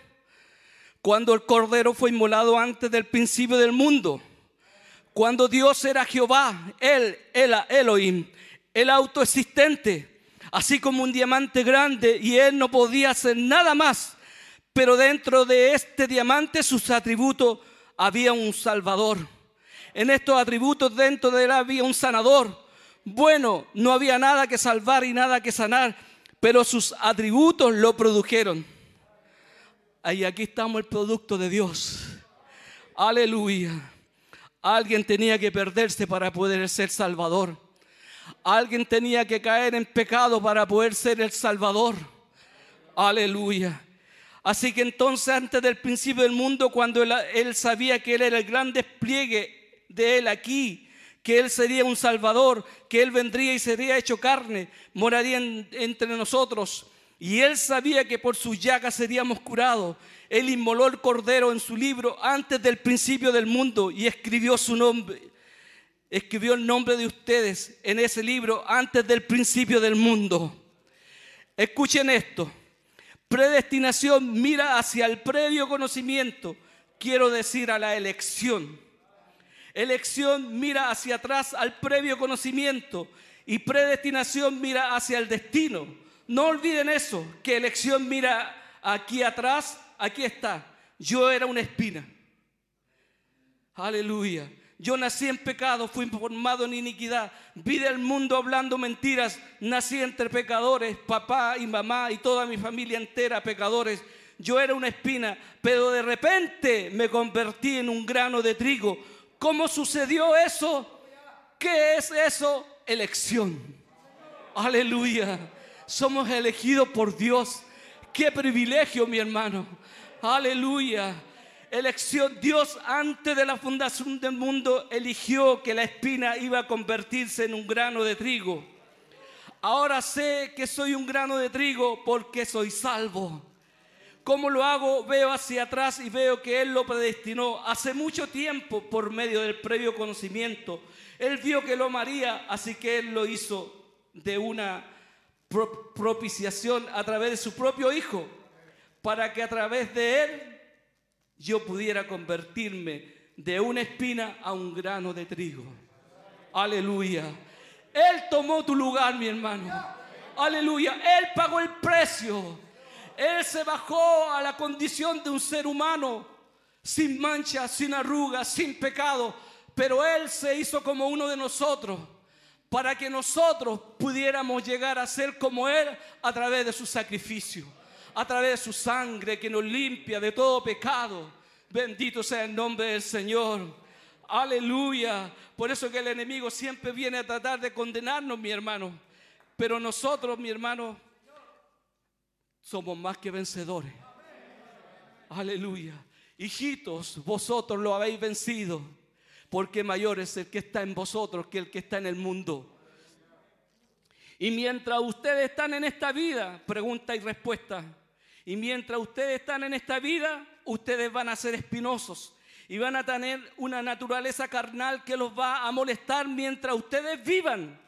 Cuando el Cordero fue inmolado antes del principio del mundo. Cuando Dios era Jehová, Él, el Elohim, el autoexistente. así como un diamante grande, y él no podía hacer nada más. Pero dentro de este diamante, sus atributos, había un salvador. En estos atributos dentro de él había un sanador. Bueno, no había nada que salvar y nada que sanar, pero sus atributos lo produjeron. Ahí aquí estamos el producto de Dios. Aleluya. Alguien tenía que perderse para poder ser salvador. Alguien tenía que caer en pecado para poder ser el salvador. Aleluya. Así que entonces antes del principio del mundo, cuando él, sabía que él era el gran despliegue de él aquí, que él sería un salvador, que él vendría y sería hecho carne, moraría entre nosotros. Y él sabía que por sus llagas seríamos curados. Él inmoló el cordero en su libro antes del principio del mundo y escribió su nombre. Escribió el nombre de ustedes en ese libro antes del principio del mundo. Escuchen esto. Predestinación mira hacia el previo conocimiento. Quiero decir a la elección. Elección mira hacia atrás al previo conocimiento y predestinación mira hacia el destino. No olviden eso, que elección mira aquí atrás aquí está. Yo era una espina. Aleluya. Yo nací en pecado, fui formado en iniquidad, vi del mundo hablando mentiras, nací entre pecadores, papá y mamá y toda mi familia entera pecadores. Yo era una espina, pero de repente me convertí en un grano de trigo. ¿Cómo sucedió eso? ¿Qué es eso? Elección. Aleluya. Somos elegidos por Dios. Qué privilegio, mi hermano. Aleluya. Elección. Dios antes de la fundación del mundo eligió que la espina iba a convertirse en un grano de trigo. Ahora sé que soy un grano de trigo porque soy salvo. ¿Cómo lo hago? Veo hacia atrás y veo que Él lo predestinó hace mucho tiempo por medio del previo conocimiento. Él vio que lo amaría, así que Él lo hizo de una propiciación a través de su propio Hijo para que a través de él yo pudiera convertirme de una espina a un grano de trigo. Aleluya. Él tomó tu lugar, mi hermano. Aleluya. Él pagó el precio. Él se bajó a la condición de un ser humano sin mancha, sin arrugas, sin pecado. Pero Él se hizo como uno de nosotros para que nosotros pudiéramos llegar a ser como Él a través de su sacrificio a través de su sangre que nos limpia de todo pecado. Bendito sea el nombre del Señor. Aleluya. Por eso que el enemigo siempre viene a tratar de condenarnos, mi hermano. Pero nosotros, mi hermano, somos más que vencedores. Aleluya. Hijitos, vosotros lo habéis vencido, porque mayor es el que está en vosotros que el que está en el mundo. Y mientras ustedes están en esta vida, pregunta y respuesta, y mientras ustedes están en esta vida, ustedes van a ser espinosos y van a tener una naturaleza carnal que los va a molestar mientras ustedes vivan.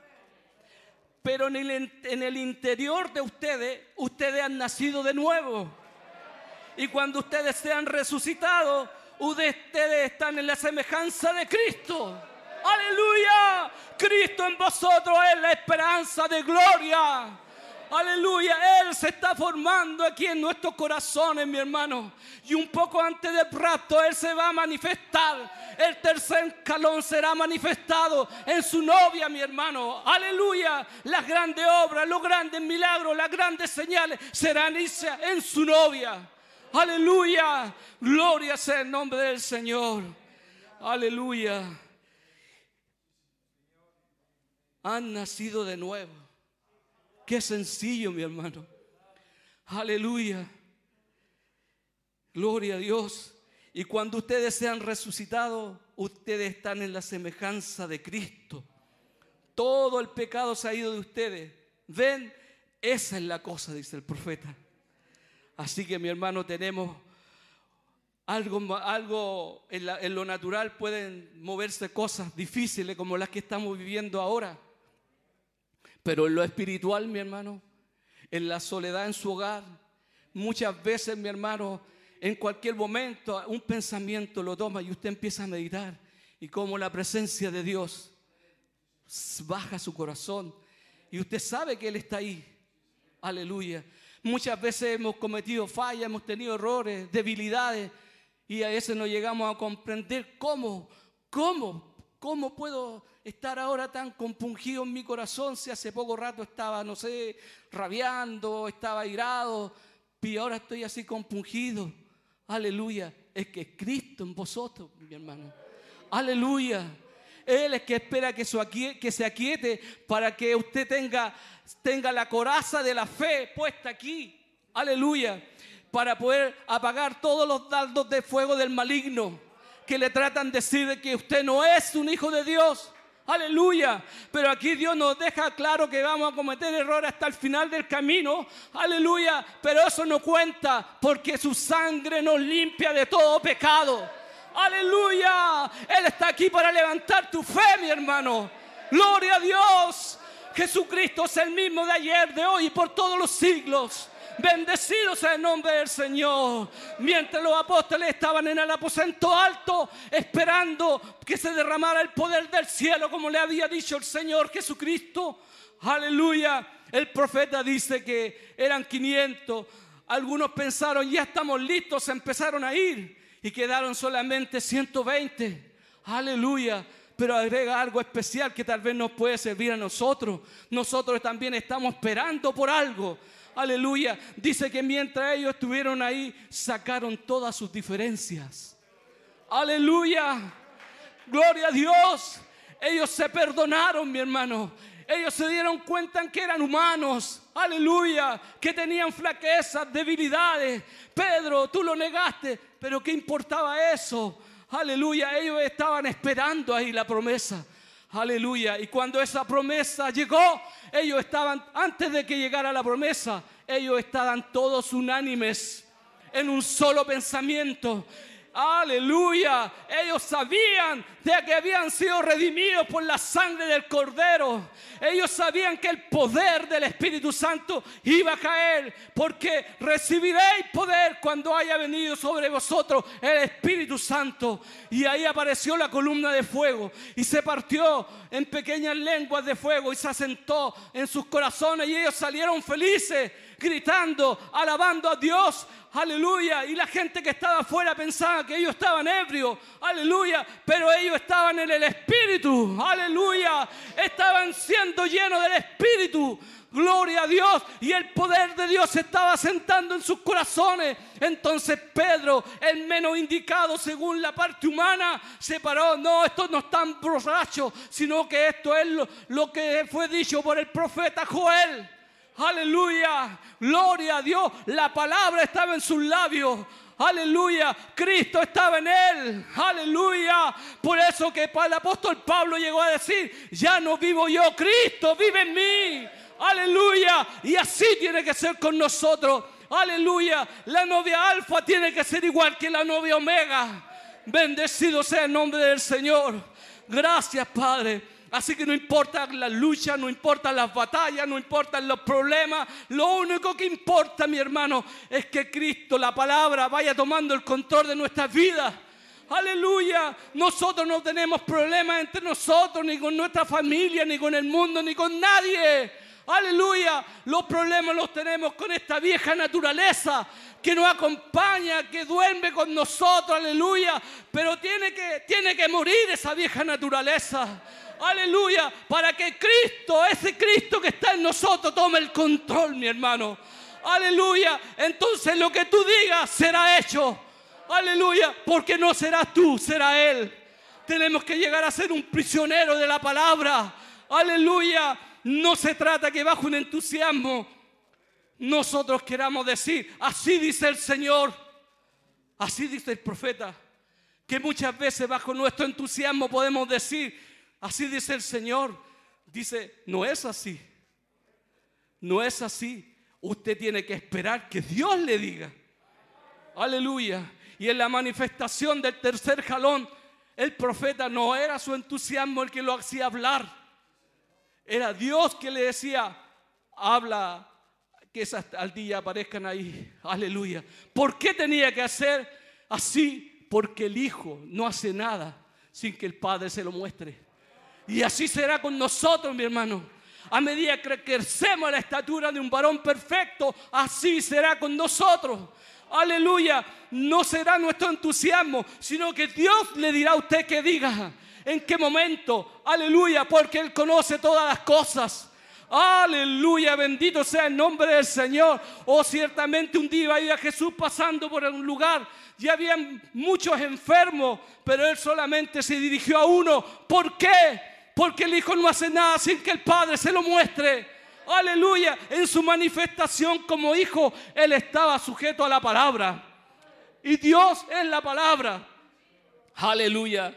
Pero en el, interior de ustedes, ustedes han nacido de nuevo. Y cuando ustedes sean resucitados, ustedes están en la semejanza de Cristo. Aleluya. Cristo en vosotros es la esperanza de gloria. Aleluya, Él se está formando aquí en nuestros corazones, mi hermano. Y un poco antes del rapto, Él se va a manifestar. El tercer escalón será manifestado en su novia, mi hermano. Aleluya, las grandes obras, los grandes milagros, las grandes señales serán en su novia. Aleluya, gloria sea el nombre del Señor. Aleluya. Han nacido de nuevo. Qué sencillo, mi hermano. Aleluya. Gloria a Dios. Y cuando ustedes sean resucitados, ustedes están en la semejanza de Cristo. Todo el pecado se ha ido de ustedes. Ven, esa es la cosa, dice el profeta. Así que mi hermano, tenemos algo, algo en, en lo natural, pueden moverse cosas difíciles como las que estamos viviendo ahora. Pero en lo espiritual, mi hermano, en la soledad en su hogar, muchas veces, mi hermano, en cualquier momento un pensamiento lo toma y usted empieza a meditar y como la presencia de Dios baja su corazón Y usted sabe que Él está ahí. Aleluya. Muchas veces hemos cometido fallas, hemos tenido errores, debilidades. Y a veces no llegamos a comprender cómo, cómo, cómo puedo estar ahora tan compungido en mi corazón si hace poco rato estaba, no sé, rabiando, estaba irado y ahora estoy así compungido. Aleluya. Es que es Cristo en vosotros, mi hermano. Aleluya. Él es que espera que, que se aquiete para que usted tenga, tenga la coraza de la fe puesta aquí. Aleluya. Para poder apagar todos los dardos de fuego del maligno que le tratan de decir que usted no es un hijo de Dios. Aleluya. Pero aquí Dios nos deja claro que vamos a cometer errores hasta el final del camino. Aleluya. Pero eso no cuenta porque su sangre nos limpia de todo pecado. Aleluya. Él está aquí para levantar tu fe, mi hermano. Gloria a Dios. Jesucristo es el mismo de ayer, de hoy y por todos los siglos. Bendecido sea el nombre del Señor. Mientras los apóstoles estaban en el aposento alto, esperando que se derramara el poder del cielo, como le había dicho el Señor Jesucristo. Aleluya. El profeta dice que eran 500. Algunos pensaron, ya estamos listos, empezaron a ir y quedaron solamente 120. Aleluya. Pero agrega algo especial que tal vez nos puede servir a nosotros. Nosotros también estamos esperando por algo. Aleluya. Dice que mientras ellos estuvieron ahí, sacaron todas sus diferencias. Aleluya. Gloria a Dios. Ellos se perdonaron, mi hermano. Ellos se dieron cuenta en que eran humanos. Aleluya. Que tenían flaquezas, debilidades. Pedro, tú lo negaste. Pero ¿qué importaba eso? Aleluya. Ellos estaban esperando ahí la promesa. Aleluya. Y cuando esa promesa llegó, ellos estaban, antes de que llegara la promesa, ellos estaban todos unánimes en un solo pensamiento. Aleluya. Ellos sabían de que habían sido redimidos por la sangre del cordero. Ellos sabían que el poder del Espíritu Santo iba a caer porque recibiréis poder cuando haya venido sobre vosotros el Espíritu Santo. Y ahí apareció la columna de fuego y se partió en pequeñas lenguas de fuego y se asentó en sus corazones y ellos salieron felices gritando, alabando a Dios, aleluya. Y la gente que estaba afuera pensaba que ellos estaban ebrios, aleluya. Pero ellos estaban en el Espíritu, aleluya. Estaban siendo llenos del Espíritu. Gloria a Dios. Y el poder de Dios estaba sentando en sus corazones. Entonces Pedro, el menos indicado según la parte humana, se paró. No, esto no están borrachos, sino que esto es lo, lo que fue dicho por el profeta Joel. Aleluya. Gloria a Dios. La palabra estaba en sus labios. Aleluya. Cristo estaba en él. Aleluya. Por eso que el apóstol Pablo llegó a decir, ya no vivo yo, Cristo vive en mí. Aleluya. Y así tiene que ser con nosotros. Aleluya. La novia alfa tiene que ser igual que la novia omega. Bendecido sea el nombre del Señor. Gracias, Padre. Así que no importa la lucha, no importa las batallas, no importan los problemas. Lo único que importa, mi hermano, es que Cristo, la palabra, vaya tomando el control de nuestras vidas. Aleluya. Nosotros no tenemos problemas entre nosotros, ni con nuestra familia, ni con el mundo, ni con nadie. Aleluya. Los problemas los tenemos con esta vieja naturaleza que nos acompaña, que duerme con nosotros. Aleluya. Pero tiene que, tiene que morir esa vieja naturaleza aleluya, para que Cristo, ese Cristo que está en nosotros, tome el control, mi hermano. Aleluya, entonces lo que tú digas será hecho. Aleluya, porque no serás tú, será Él. Tenemos que llegar a ser un prisionero de la palabra. Aleluya, no se trata que bajo un entusiasmo nosotros queramos decir, así dice el Señor, así dice el profeta, que muchas veces bajo nuestro entusiasmo podemos decir, Así dice el Señor. Dice, no es así. No es así. Usted tiene que esperar que Dios le diga. Aleluya. Y en la manifestación del tercer jalón, el profeta no era su entusiasmo el que lo hacía hablar. Era Dios que le decía, habla, que esas al día aparezcan ahí. Aleluya. ¿Por qué tenía que hacer así? Porque el Hijo no hace nada sin que el Padre se lo muestre. Y así será con nosotros, mi hermano. A medida que crecemos a la estatura de un varón perfecto, así será con nosotros. Aleluya. No será nuestro entusiasmo, sino que Dios le dirá a usted que diga en qué momento. Aleluya, porque Él conoce todas las cosas. Aleluya, bendito sea el nombre del Señor. Oh, ciertamente un día iba Jesús pasando por un lugar y había muchos enfermos, pero Él solamente se dirigió a uno. ¿Por qué? Porque el Hijo no hace nada sin que el Padre se lo muestre. Aleluya, en su manifestación como hijo, Él estaba sujeto a la palabra. Y Dios es la palabra. Aleluya.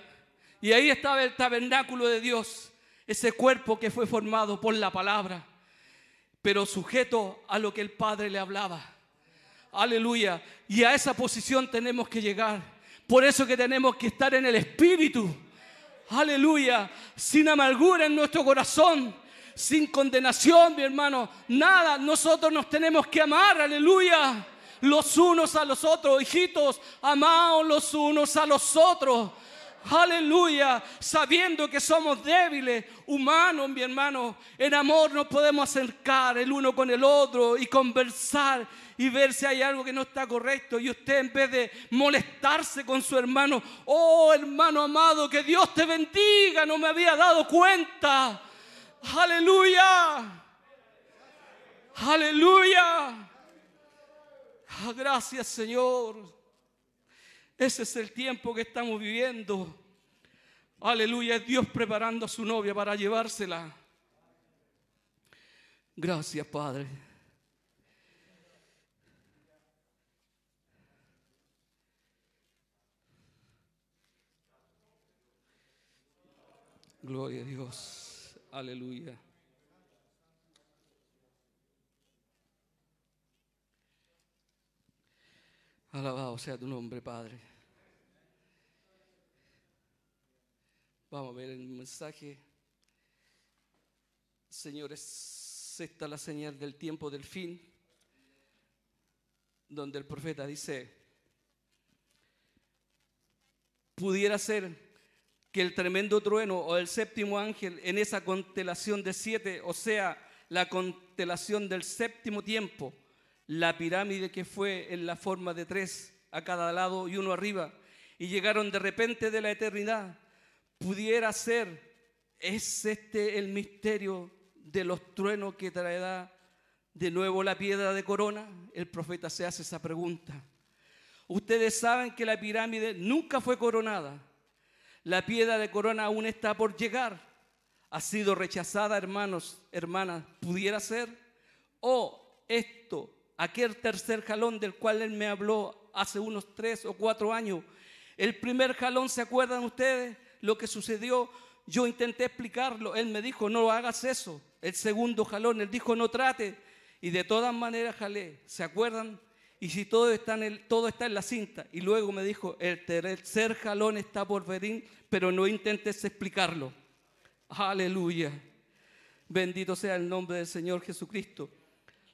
Y ahí estaba el tabernáculo de Dios, ese cuerpo que fue formado por la palabra, pero sujeto a lo que el Padre le hablaba. Aleluya. Y a esa posición tenemos que llegar. Por eso que tenemos que estar en el Espíritu. Aleluya. Sin amargura en nuestro corazón. Sin condenación, mi hermano. Nada. Nosotros nos tenemos que amar. Aleluya. Los unos a los otros. Hijitos, amaos los unos a los otros. Aleluya, sabiendo que somos débiles, humanos, mi hermano. En amor nos podemos acercar el uno con el otro y conversar y ver si hay algo que no está correcto. Y usted en vez de molestarse con su hermano, oh hermano amado, que Dios te bendiga, no me había dado cuenta. Aleluya. Aleluya. Ah, gracias Señor. Ese es el tiempo que estamos viviendo. Aleluya, es Dios preparando a su novia para llevársela. Gracias, Padre. Gloria a Dios. Aleluya. Alabado sea tu nombre, Padre. Vamos a ver el mensaje. Señores, esta es la señal del tiempo del fin, donde el profeta dice, pudiera ser que el tremendo trueno o el séptimo ángel en esa constelación de siete, o sea, la constelación del séptimo tiempo, la pirámide que fue en la forma de tres a cada lado y uno arriba, y llegaron de repente de la eternidad, pudiera ser, ¿es este el misterio de los truenos que traerá de nuevo la piedra de corona? El profeta se hace esa pregunta. Ustedes saben que la pirámide nunca fue coronada. La piedra de corona aún está por llegar. Ha sido rechazada, hermanos, hermanas, pudiera ser. O esto aquel tercer jalón del cual él me habló hace unos tres o cuatro años. El primer jalón, ¿se acuerdan ustedes lo que sucedió? Yo intenté explicarlo, él me dijo, no hagas eso. El segundo jalón, él dijo, no trate. Y de todas maneras jalé, ¿se acuerdan? Y si todo está en, el, todo está en la cinta. Y luego me dijo, el tercer jalón está por venir, pero no intentes explicarlo. Aleluya. Bendito sea el nombre del Señor Jesucristo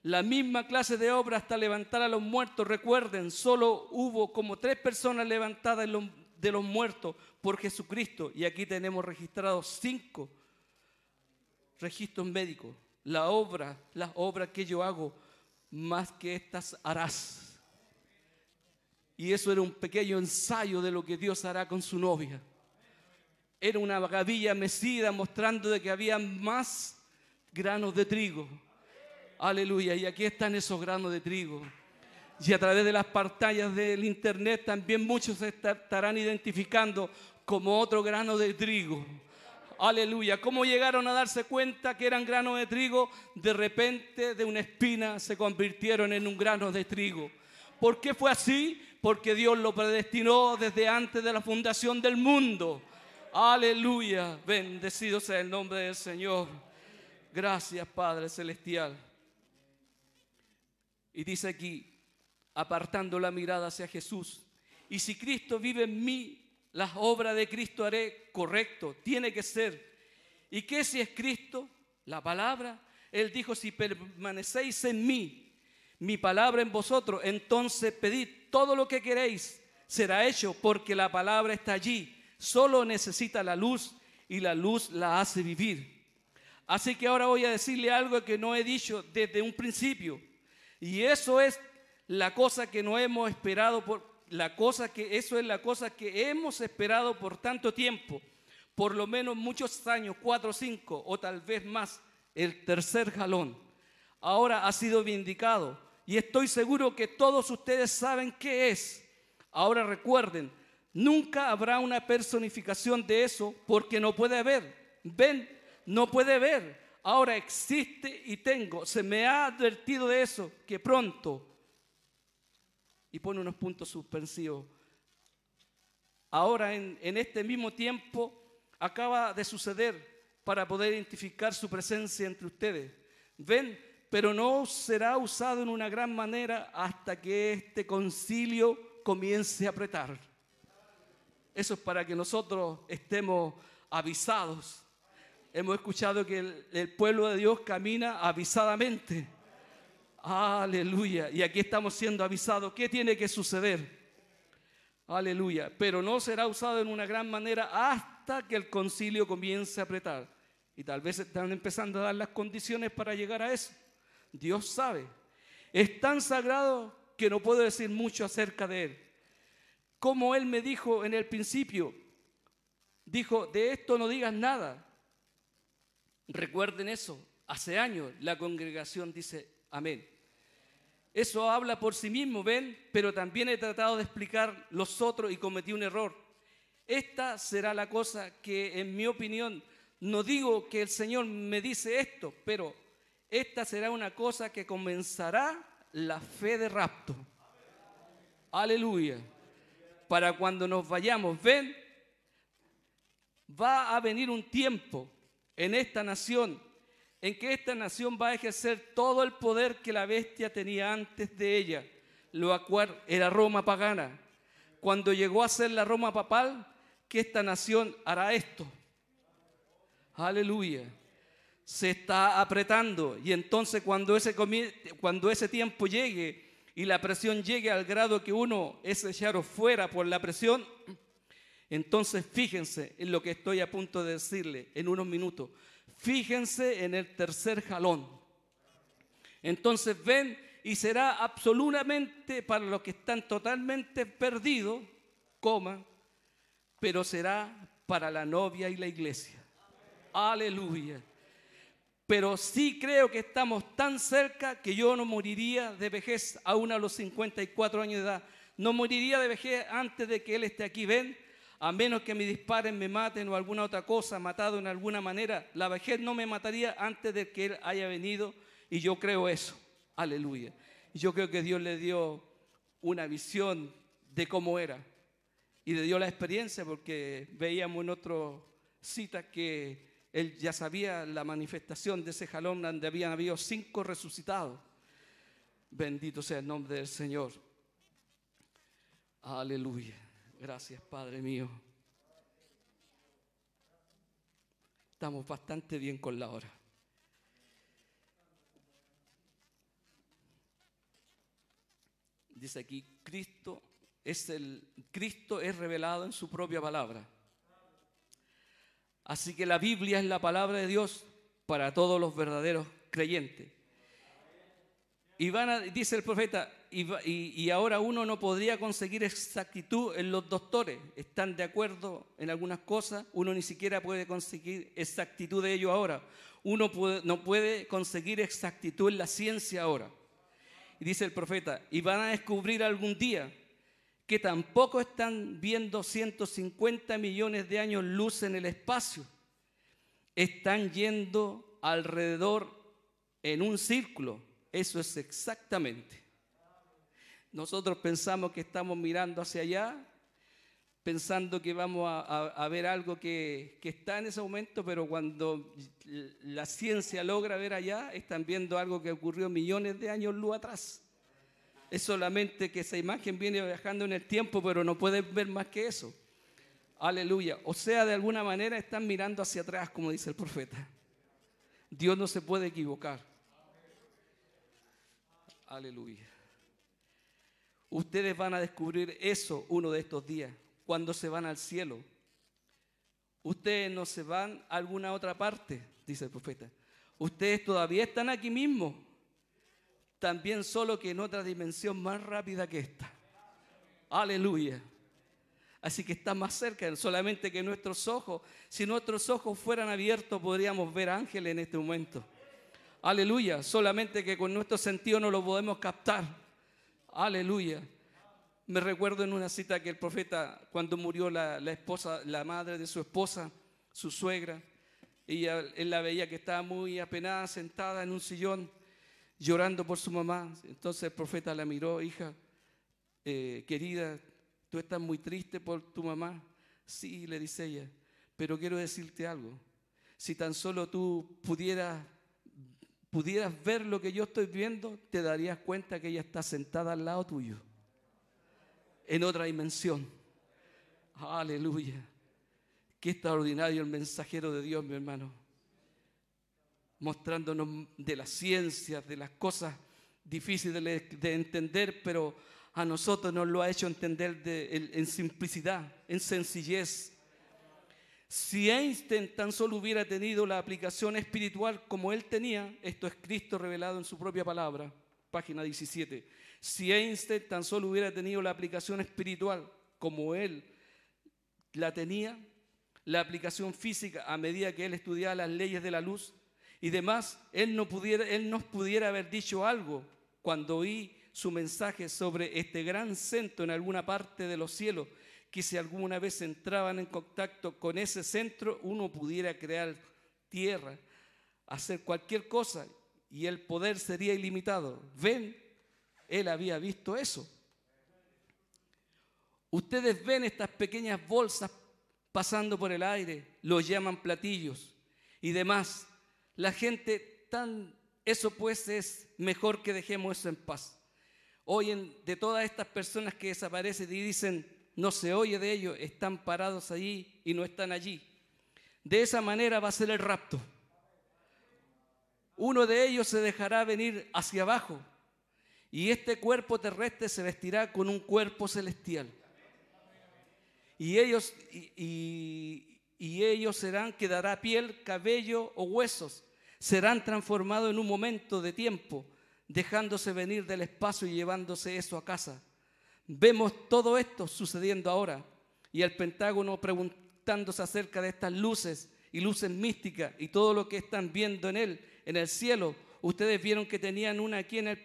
la misma clase de obra hasta levantar a los muertos. Recuerden, solo hubo como tres personas levantadas de los muertos por Jesucristo. Y aquí tenemos registrados cinco registros médicos. La obra, las obras que yo hago, más que estas harás. Y eso era un pequeño ensayo de lo que Dios hará con su novia. Era una gavilla mecida mostrando de que había más granos de trigo Aleluya. Y aquí están esos granos de trigo. Y a través de las pantallas del internet también muchos se estarán identificando como otro grano de trigo. Aleluya. ¿Cómo llegaron a darse cuenta que eran granos de trigo? De repente de una espina se convirtieron en un grano de trigo. ¿Por qué fue así? Porque Dios lo predestinó desde antes de la fundación del mundo. Aleluya. Bendecido sea el nombre del Señor. Gracias Padre Celestial. Y dice aquí, apartando la mirada hacia Jesús. Y si Cristo vive en mí, las obras de Cristo haré correcto, tiene que ser. ¿Y qué si es Cristo? La palabra. Él dijo, si permanecéis en mí, mi palabra en vosotros, entonces pedid todo lo que queréis, será hecho, porque la palabra está allí. Solo necesita la luz y la luz la hace vivir. Así que ahora voy a decirle algo que no he dicho desde un principio. Y eso es la cosa que no hemos esperado por la cosa que eso es la cosa que hemos esperado por tanto tiempo, por lo menos muchos años, cuatro cinco o tal vez más, el tercer jalón. Ahora ha sido vindicado y estoy seguro que todos ustedes saben qué es. Ahora recuerden, nunca habrá una personificación de eso porque no puede haber. Ven, no puede ver. Ahora existe y tengo. Se me ha advertido de eso, que pronto, y pone unos puntos suspensivos, ahora en, este mismo tiempo acaba de suceder para poder identificar su presencia entre ustedes. Ven, pero no será usado en una gran manera hasta que este concilio comience a apretar. Eso es para que nosotros estemos avisados hemos escuchado que el, pueblo de Dios camina avisadamente. Aleluya. Y aquí estamos siendo avisados. ¿Qué tiene que suceder? Aleluya. Pero no será usado en una gran manera hasta que el concilio comience a apretar. Y tal vez están empezando a dar las condiciones para llegar a eso. Dios sabe. Es tan sagrado que no puedo decir mucho acerca de él. Como él me dijo en el principio, dijo, de esto no digas nada, Recuerden eso, hace años la congregación dice amén. Eso habla por sí mismo, ven, pero también he tratado de explicar los otros y cometí un error. Esta será la cosa que, en mi opinión, no digo que el Señor me dice esto, pero esta será una cosa que comenzará la fe de rapto. Aleluya. Para cuando nos vayamos, ven, va a venir un tiempo en esta nación, en que esta nación va a ejercer todo el poder que la bestia tenía antes de ella, lo cual era Roma pagana. Cuando llegó a ser la Roma papal, que esta nación hará esto. Aleluya. Se está apretando y entonces cuando ese, cuando ese tiempo llegue y la presión llegue al grado que uno es echado fuera por la presión, entonces fíjense en lo que estoy a punto de decirle en unos minutos. Fíjense en el tercer jalón. Entonces ven y será absolutamente para los que están totalmente perdidos, coma, pero será para la novia y la iglesia. Aleluya. Pero sí creo que estamos tan cerca que yo no moriría de vejez aún a los 54 años de edad. No moriría de vejez antes de que Él esté aquí. Ven, a menos que me disparen, me maten o alguna otra cosa, matado en alguna manera, la vejez no me mataría antes de que Él haya venido y yo creo eso. Aleluya. Yo creo que Dios le dio una visión de cómo era y le dio la experiencia porque veíamos en otra cita que él ya sabía la manifestación de ese jalón donde habían habido cinco resucitados. Bendito sea el nombre del Señor. Aleluya. Gracias, Padre mío. Estamos bastante bien con la hora. Dice aquí, Cristo es el Cristo es revelado en su propia palabra. Así que la Biblia es la palabra de Dios para todos los verdaderos creyentes. Y van a, dice el profeta, y, ahora uno no podría conseguir exactitud en los doctores. Están de acuerdo en algunas cosas, uno ni siquiera puede conseguir exactitud de ello ahora. Uno no puede conseguir exactitud en la ciencia ahora. Y dice el profeta, y van a descubrir algún día que tampoco están viendo 150 millones de años luz en el espacio. Están yendo alrededor en un círculo. Eso es exactamente nosotros pensamos que estamos mirando hacia allá, pensando que vamos a, ver algo que, está en ese momento, pero cuando la ciencia logra ver allá, están viendo algo que ocurrió millones de años luz atrás. Es solamente que esa imagen viene viajando en el tiempo, pero no pueden ver más que eso. Aleluya. O sea, de alguna manera están mirando hacia atrás, como dice el profeta. Dios no se puede equivocar. Aleluya. Ustedes van a descubrir eso uno de estos días, cuando se van al cielo. ustedes no se van a alguna otra parte, dice el profeta. Ustedes todavía están aquí mismo, también solo que en otra dimensión más rápida que esta. Aleluya. Así que está más cerca, solamente que nuestros ojos, si nuestros ojos fueran abiertos, podríamos ver ángeles en este momento. Aleluya, solamente que con nuestro sentido no lo podemos captar. Aleluya. Me recuerdo en una cita que el profeta, cuando murió la, esposa, la madre de su esposa, su suegra, ella, él la veía que estaba muy apenada, sentada en un sillón, llorando por su mamá. Entonces el profeta la miró, hija, eh, querida, tú estás muy triste por tu mamá. Sí, le dice ella, pero quiero decirte algo. Si tan solo tú pudieras pudieras ver lo que yo estoy viendo, te darías cuenta que ella está sentada al lado tuyo, en otra dimensión. Aleluya. Qué extraordinario el mensajero de Dios, mi hermano. Mostrándonos de las ciencias, de las cosas difíciles de entender, pero a nosotros nos lo ha hecho entender en simplicidad, en sencillez, si Einstein tan solo hubiera tenido la aplicación espiritual como él tenía, esto es Cristo revelado en su propia palabra, página 17. Si Einstein tan solo hubiera tenido la aplicación espiritual como él la tenía, la aplicación física a medida que él estudiaba las leyes de la luz y demás, él, no pudiera, él nos pudiera haber dicho algo cuando oí su mensaje sobre este gran centro en alguna parte de los cielos que si alguna vez entraban en contacto con ese centro, uno pudiera crear tierra, hacer cualquier cosa y el poder sería ilimitado. Ven, él había visto eso. Ustedes ven estas pequeñas bolsas pasando por el aire, los llaman platillos y demás. La gente tan, eso pues es mejor que dejemos eso en paz. Hoy de todas estas personas que desaparecen y dicen, no se oye de ellos, están parados allí y no están allí. De esa manera va a ser el rapto. Uno de ellos se dejará venir hacia abajo y este cuerpo terrestre se vestirá con un cuerpo celestial. Y ellos, y, ellos serán, quedará piel, cabello o huesos. Serán transformados en un momento de tiempo, dejándose venir del espacio y llevándose eso a casa. Vemos todo esto sucediendo ahora y el Pentágono preguntándose acerca de estas luces y luces místicas y todo lo que están viendo en él, en el cielo. Ustedes vieron que tenían una aquí en el,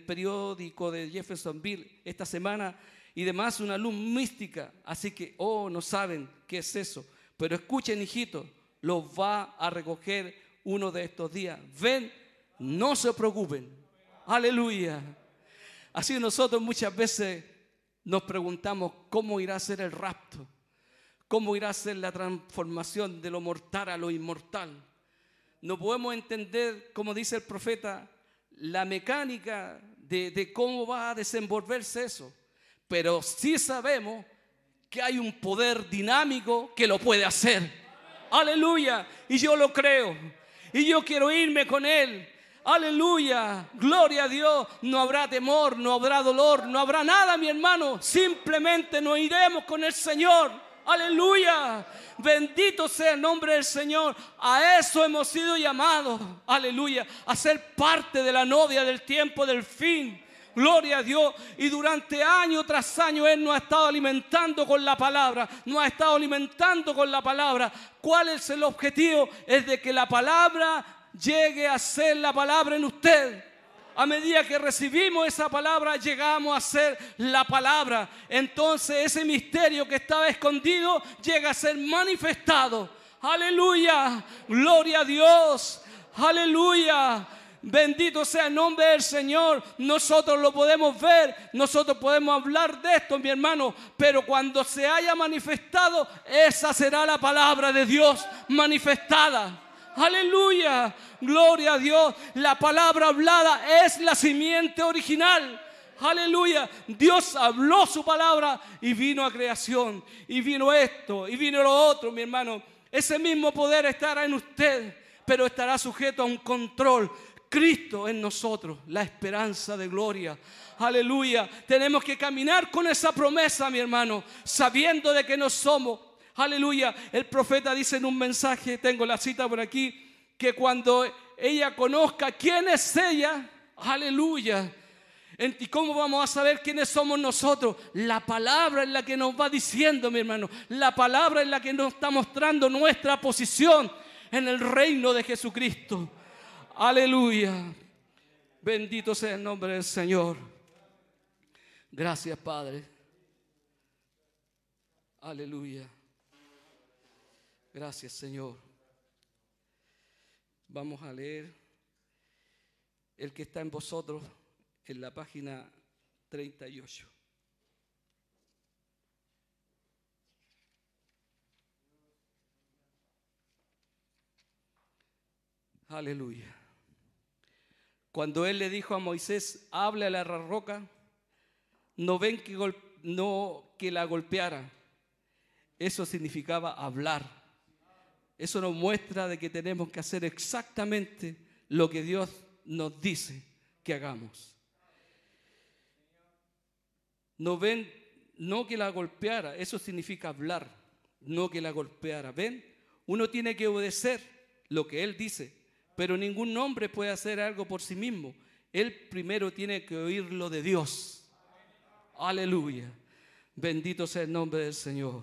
periódico de Jeffersonville esta semana y demás una luz mística. Así que, oh, no saben qué es eso. Pero escuchen, hijitos, los va a recoger uno de estos días. Ven, no se preocupen. Aleluya. Así nosotros muchas veces nos preguntamos cómo irá a ser el rapto, cómo irá a ser la transformación de lo mortal a lo inmortal. No podemos entender, como dice el profeta, la mecánica de, cómo va a desenvolverse eso, pero sí sabemos que hay un poder dinámico que lo puede hacer. Aleluya. Y yo lo creo. Y yo quiero irme con Él. Aleluya, gloria a Dios. No habrá temor, no habrá dolor, no habrá nada, mi hermano. Simplemente nos iremos con el Señor. Aleluya. Bendito sea el nombre del Señor. A eso hemos sido llamados. Aleluya. A ser parte de la novia del tiempo del fin. Gloria a Dios. Y durante año tras año Él nos ha estado alimentando con la palabra. Nos ha estado alimentando con la palabra. ¿Cuál es el objetivo? Es de que la palabra llegue a ser la palabra en usted. A medida que recibimos esa palabra, llegamos a ser la palabra. Entonces ese misterio que estaba escondido llega a ser manifestado. Aleluya. Gloria a Dios. Aleluya. Bendito sea el nombre del Señor. Nosotros lo podemos ver, nosotros podemos hablar de esto, mi hermano, pero cuando se haya manifestado, esa será la palabra de Dios manifestada. Aleluya. Gloria a Dios. La palabra hablada es la simiente original. Aleluya. Dios habló su palabra y vino a creación. Y vino esto y vino lo otro, mi hermano. Ese mismo poder estará en usted, pero estará sujeto a un control. Cristo en nosotros, la esperanza de gloria. Aleluya. Tenemos que caminar con esa promesa, mi hermano, sabiendo de que no somos Aleluya. El profeta dice en un mensaje, tengo la cita por aquí, que cuando ella conozca quién es ella, aleluya. ¿Y cómo vamos a saber quiénes somos nosotros? La palabra es la que nos va diciendo, mi hermano. La palabra es la que nos está mostrando nuestra posición en el reino de Jesucristo. Aleluya. Bendito sea el nombre del Señor. Gracias, Padre. Aleluya. Gracias, Señor. Vamos a leer el que está en vosotros en la página 38. Aleluya. Cuando él le dijo a Moisés, hable a la roca, no ven que, no, que la golpeara. Eso significaba hablar. Eso nos muestra de que tenemos que hacer exactamente lo que Dios nos dice que hagamos. No ven, no que la golpeara, eso significa hablar, no que la golpeara. ¿Ven? Uno tiene que obedecer lo que Él dice, pero ningún hombre puede hacer algo por sí mismo. Él primero tiene que oírlo de Dios. Aleluya. Bendito sea el nombre del Señor.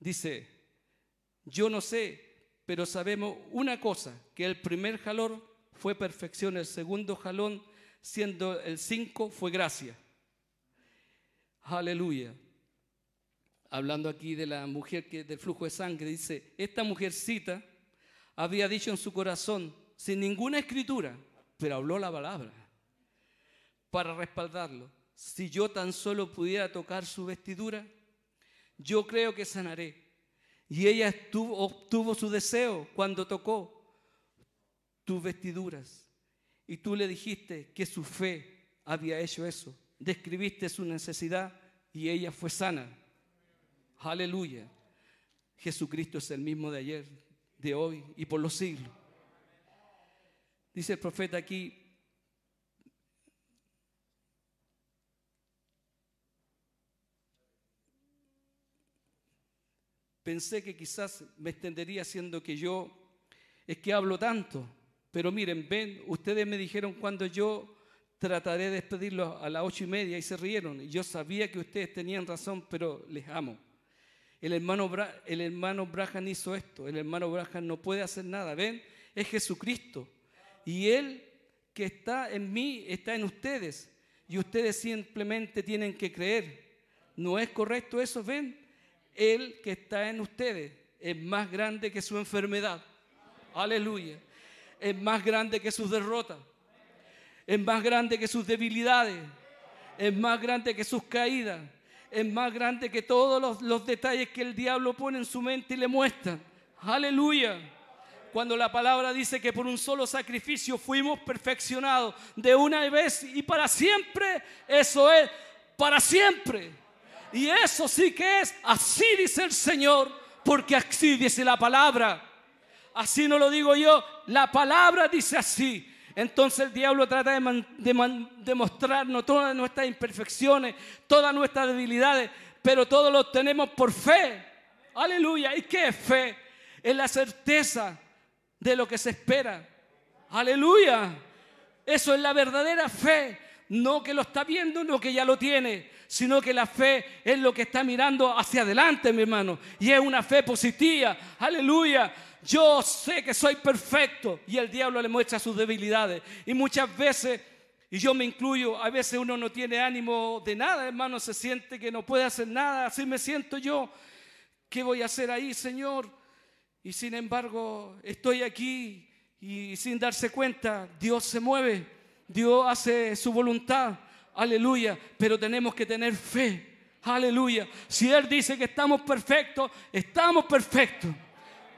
Dice, yo no sé, pero sabemos una cosa, que el primer jalón fue perfección, el segundo jalón, siendo el cinco, fue gracia. Aleluya. Hablando aquí de la mujer que del flujo de sangre, dice, esta mujercita había dicho en su corazón, sin ninguna escritura, pero habló la palabra para respaldarlo. Si yo tan solo pudiera tocar su vestidura, yo creo que sanaré. Y ella obtuvo su deseo cuando tocó tus vestiduras. Y tú le dijiste que su fe había hecho eso. Describiste su necesidad y ella fue sana. Aleluya. Jesucristo es el mismo de ayer, de hoy y por los siglos. Dice el profeta aquí, pensé que quizás me extendería siendo que yo es que hablo tanto, pero miren, ven, ustedes me dijeron cuando yo trataré de despedirlos a las ocho y media y se rieron. Yo sabía que ustedes tenían razón, pero les amo. El hermano, el hermano Braham hizo esto. El hermano Braham no puede hacer nada. ¿Ven? Es Jesucristo. Y Él que está en mí está en ustedes. Y ustedes simplemente tienen que creer. ¿No es correcto eso? ¿Ven? Él que está en ustedes es más grande que su enfermedad. Aleluya. Es más grande que sus derrotas. Es más grande que sus debilidades. Es más grande que sus caídas es más grande que todos los, detalles que el diablo pone en su mente y le muestra. Aleluya. Cuando la palabra dice que por un solo sacrificio fuimos perfeccionados de una vez y para siempre, eso es para siempre. Y eso sí que es, así dice el Señor, porque así dice la palabra. Así no lo digo yo, la palabra dice así. Entonces el diablo trata de, mostrarnos todas nuestras imperfecciones, todas nuestras debilidades, pero todos lo tenemos por fe. Aleluya. ¿Y qué es fe? Es la certeza de lo que se espera. Aleluya. Eso es la verdadera fe. No que lo está viendo, no que ya lo tiene, sino que la fe es lo que está mirando hacia adelante, mi hermano. Y es una fe positiva. Aleluya yo sé que soy perfecto y el diablo le muestra sus debilidades. Y muchas veces, y yo me incluyo, a veces uno no tiene ánimo de nada, hermano, se siente que no puede hacer nada, así me siento yo. ¿Qué voy a hacer ahí, Señor? Y sin embargo, estoy aquí y sin darse cuenta, Dios se mueve, Dios hace su voluntad. Aleluya, pero tenemos que tener fe. Aleluya. Si Él dice que estamos perfectos, estamos perfectos.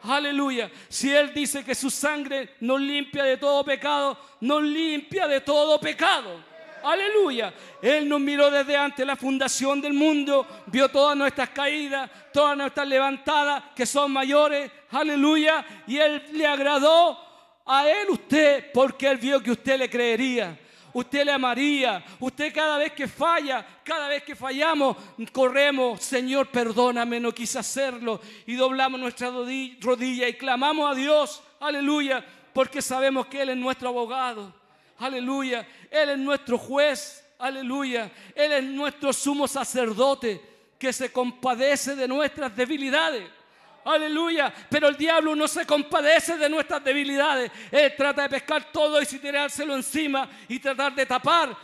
Aleluya. Si Él dice que su sangre nos limpia de todo pecado, nos limpia de todo pecado. Aleluya. Él nos miró desde antes la fundación del mundo, vio todas nuestras caídas, todas nuestras levantadas que son mayores. Aleluya. Y Él le agradó a Él usted porque Él vio que usted le creería. Usted le amaría. Usted cada vez que falla, cada vez que fallamos, corremos, Señor, perdóname, no quise hacerlo. Y doblamos nuestra rodilla y clamamos a Dios, aleluya, porque sabemos que Él es nuestro abogado. Aleluya, Él es nuestro juez. Aleluya, Él es nuestro sumo sacerdote que se compadece de nuestras debilidades. Aleluya. Pero el diablo no se compadece de nuestras debilidades. Él trata de pescar todo y tirárselo encima y tratar de tapar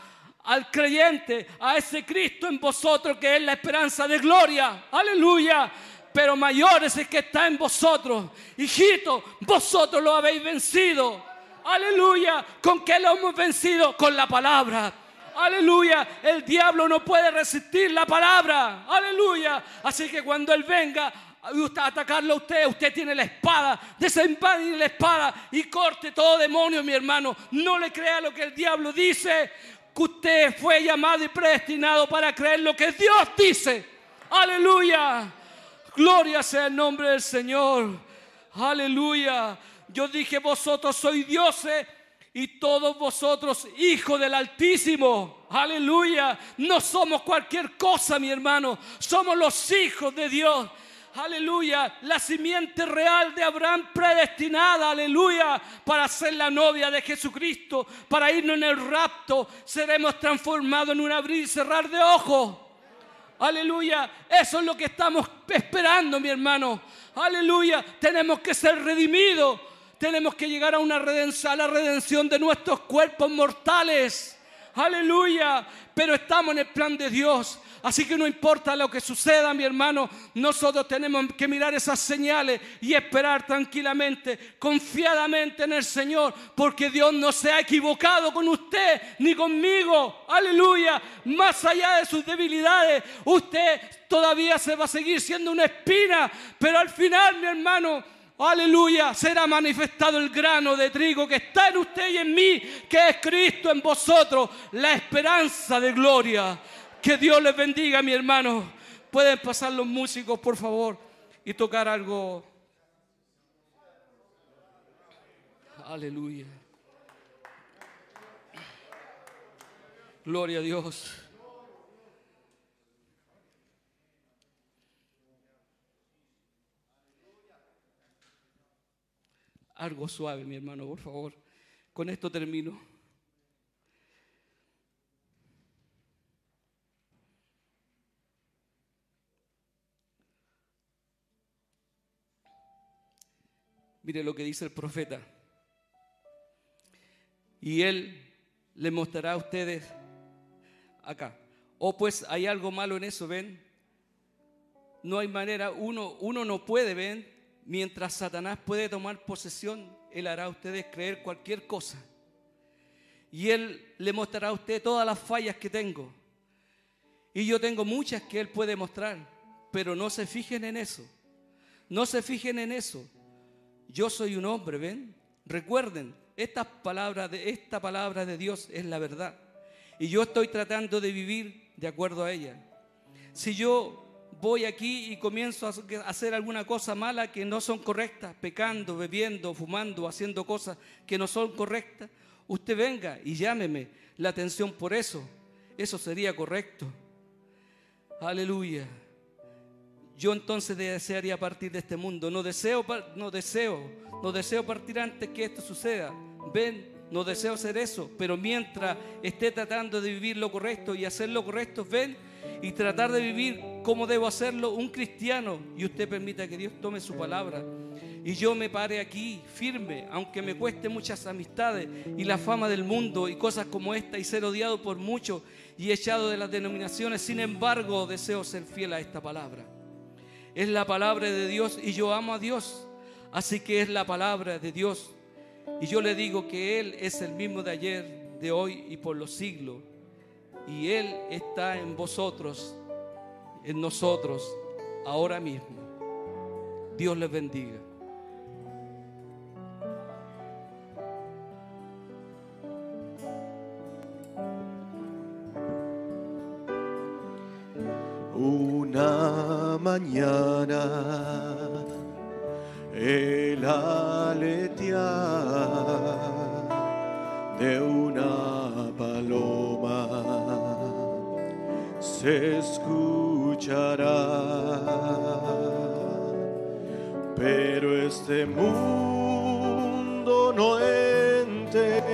al creyente, a ese Cristo en vosotros que es la esperanza de gloria. Aleluya. Pero mayor es el que está en vosotros. Hijito, vosotros lo habéis vencido. Aleluya. ¿Con qué lo hemos vencido? Con la palabra. Aleluya. El diablo no puede resistir la palabra. Aleluya. Así que cuando Él venga atacarlo a usted, usted tiene la espada. Desenvaine la espada y corte todo demonio, mi hermano. No le crea lo que el diablo dice. Que usted fue llamado y predestinado para creer lo que Dios dice. Aleluya. Gloria sea el nombre del Señor. Aleluya. Yo dije, vosotros sois dioses y todos vosotros hijos del Altísimo. Aleluya. No somos cualquier cosa, mi hermano. Somos los hijos de Dios. Aleluya. La simiente real de Abraham predestinada. Aleluya. Para ser la novia de Jesucristo. Para irnos en el rapto. Seremos transformados en un abrir y cerrar de ojos. Aleluya. Eso es lo que estamos esperando, mi hermano. Aleluya. Tenemos que ser redimidos tenemos que llegar a, una redención, a la redención de nuestros cuerpos mortales. Aleluya. Pero estamos en el plan de Dios. Así que no importa lo que suceda, mi hermano, nosotros tenemos que mirar esas señales y esperar tranquilamente, confiadamente en el Señor, porque Dios no se ha equivocado con usted ni conmigo. Aleluya. Más allá de sus debilidades, usted todavía se va a seguir siendo una espina, pero al final, mi hermano, aleluya, será manifestado el grano de trigo que está en usted y en mí, que es Cristo en vosotros, la esperanza de gloria. Que Dios les bendiga, mi hermano. Pueden pasar los músicos, por favor, y tocar algo. Aleluya. Gloria a Dios. Algo suave, mi hermano, por favor. Con esto termino. Mire lo que dice el profeta. Y él le mostrará a ustedes acá. O oh, pues hay algo malo en eso, ven. No hay manera, uno, uno no puede, ven, mientras Satanás puede tomar posesión, él hará a ustedes creer cualquier cosa. Y él le mostrará a usted todas las fallas que tengo. Y yo tengo muchas que él puede mostrar, pero no se fijen en eso. No se fijen en eso. Yo soy un hombre, ¿ven? Recuerden, esta palabra de esta palabra de Dios es la verdad. Y yo estoy tratando de vivir de acuerdo a ella. Si yo voy aquí y comienzo a hacer alguna cosa mala que no son correctas, pecando, bebiendo, fumando, haciendo cosas que no son correctas, usted venga y llámeme la atención por eso. Eso sería correcto. Aleluya. Yo entonces desearía partir de este mundo. No deseo, no deseo, no deseo partir antes que esto suceda. Ven, no deseo hacer eso, pero mientras esté tratando de vivir lo correcto y hacer lo correcto, ven y tratar de vivir como debo hacerlo un cristiano y usted permita que Dios tome su palabra y yo me pare aquí firme, aunque me cueste muchas amistades y la fama del mundo y cosas como esta y ser odiado por muchos y echado de las denominaciones, sin embargo deseo ser fiel a esta palabra. Es la palabra de Dios y yo amo a Dios, así que es la palabra de Dios y yo le digo que Él es el mismo de ayer, de hoy y por los siglos y Él está en vosotros, en nosotros, ahora mismo. Dios les bendiga. Mañana. El aletear de una paloma se escuchará, pero este mundo no entenderá,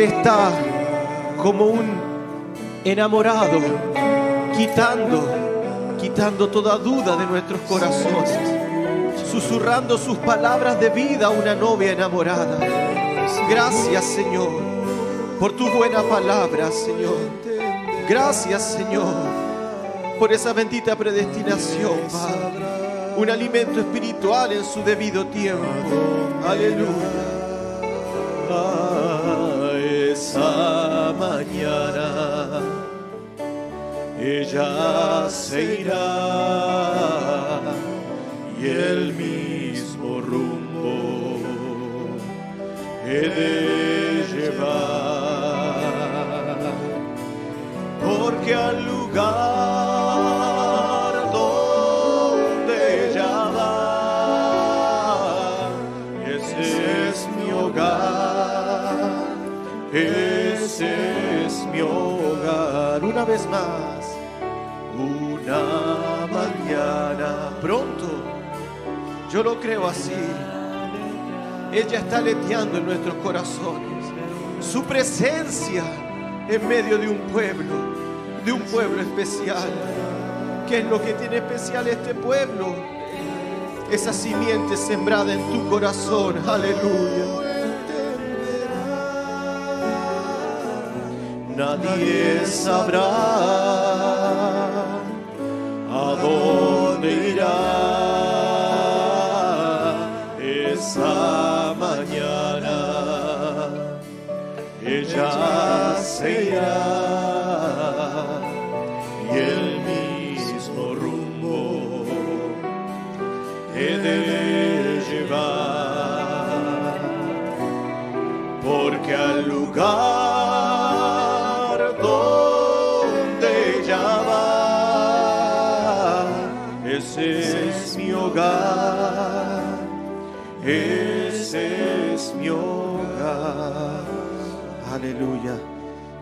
Está como un enamorado, quitando, quitando toda duda de nuestros corazones, susurrando sus palabras de vida a una novia enamorada. Gracias, Señor, por tu buena palabra, Señor. Gracias, Señor, por esa bendita predestinación, Padre. Un alimento espiritual en su debido tiempo. Aleluya. Esa mañana ella se irá y el mismo rumbo he de llevar. Porque al lugar más una mañana pronto yo lo creo así ella está aleteando en nuestros corazones. Su presencia en medio de un pueblo, de un pueblo especial. ¿Qué es lo que tiene especial este pueblo? Esa simiente sembrada en tu corazón. Aleluya. Nadie sabrá a dónde irá esa mañana. Ella se irá Aleluya.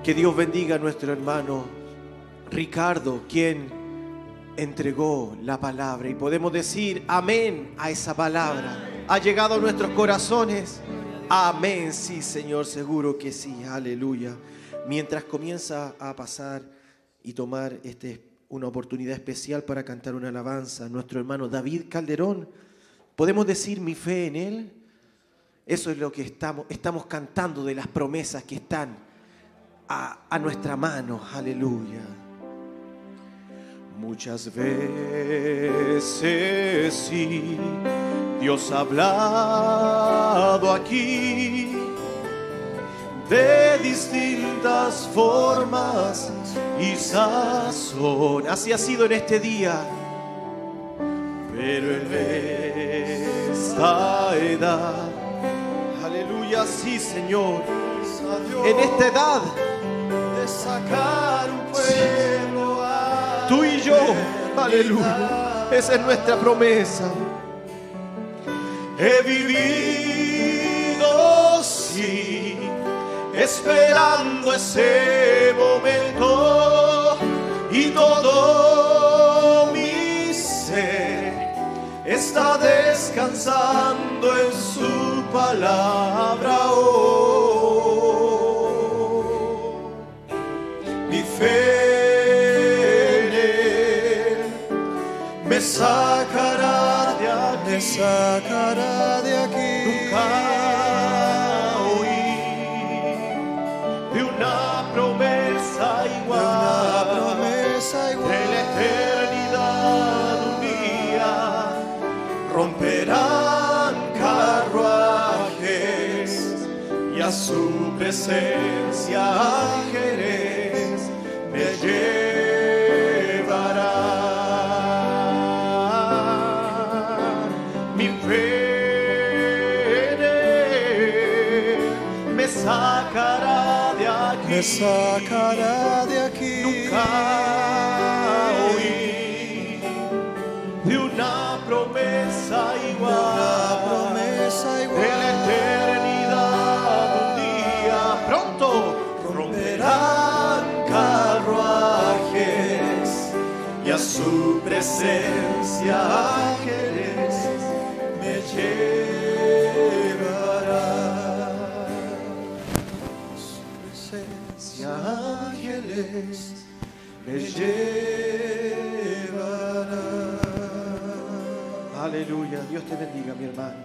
Que Dios bendiga a nuestro hermano Ricardo, quien entregó la palabra. Y podemos decir amén a esa palabra. Ha llegado a nuestros corazones. Amén, sí, Señor, seguro que sí. Aleluya. Mientras comienza a pasar y tomar este, una oportunidad especial para cantar una alabanza, nuestro hermano David Calderón, podemos decir mi fe en él. Eso es lo que estamos, cantando de las promesas que están a, a nuestra mano. Aleluya. Muchas veces sí, Dios ha hablado aquí de distintas formas y sazón. Así ha sido en este día. Pero en esta edad, aleluya, sí, Señor, en esta edad de sacar un pueblo a tú y yo, aleluya, esa es nuestra promesa. He vivido, sí, esperando ese momento y todo está descansando en su palabra. Oh, mi fe en él me sacará de aquí. me sacará de aquí. Nunca a su presencia ángeles me llevarán. Mi fe me sacará de aquí Me sacará de aquí. nunca su presencia ángeles me llevarán. Su presencia ángeles me llevarán. Aleluya. Dios te bendiga, mi hermano.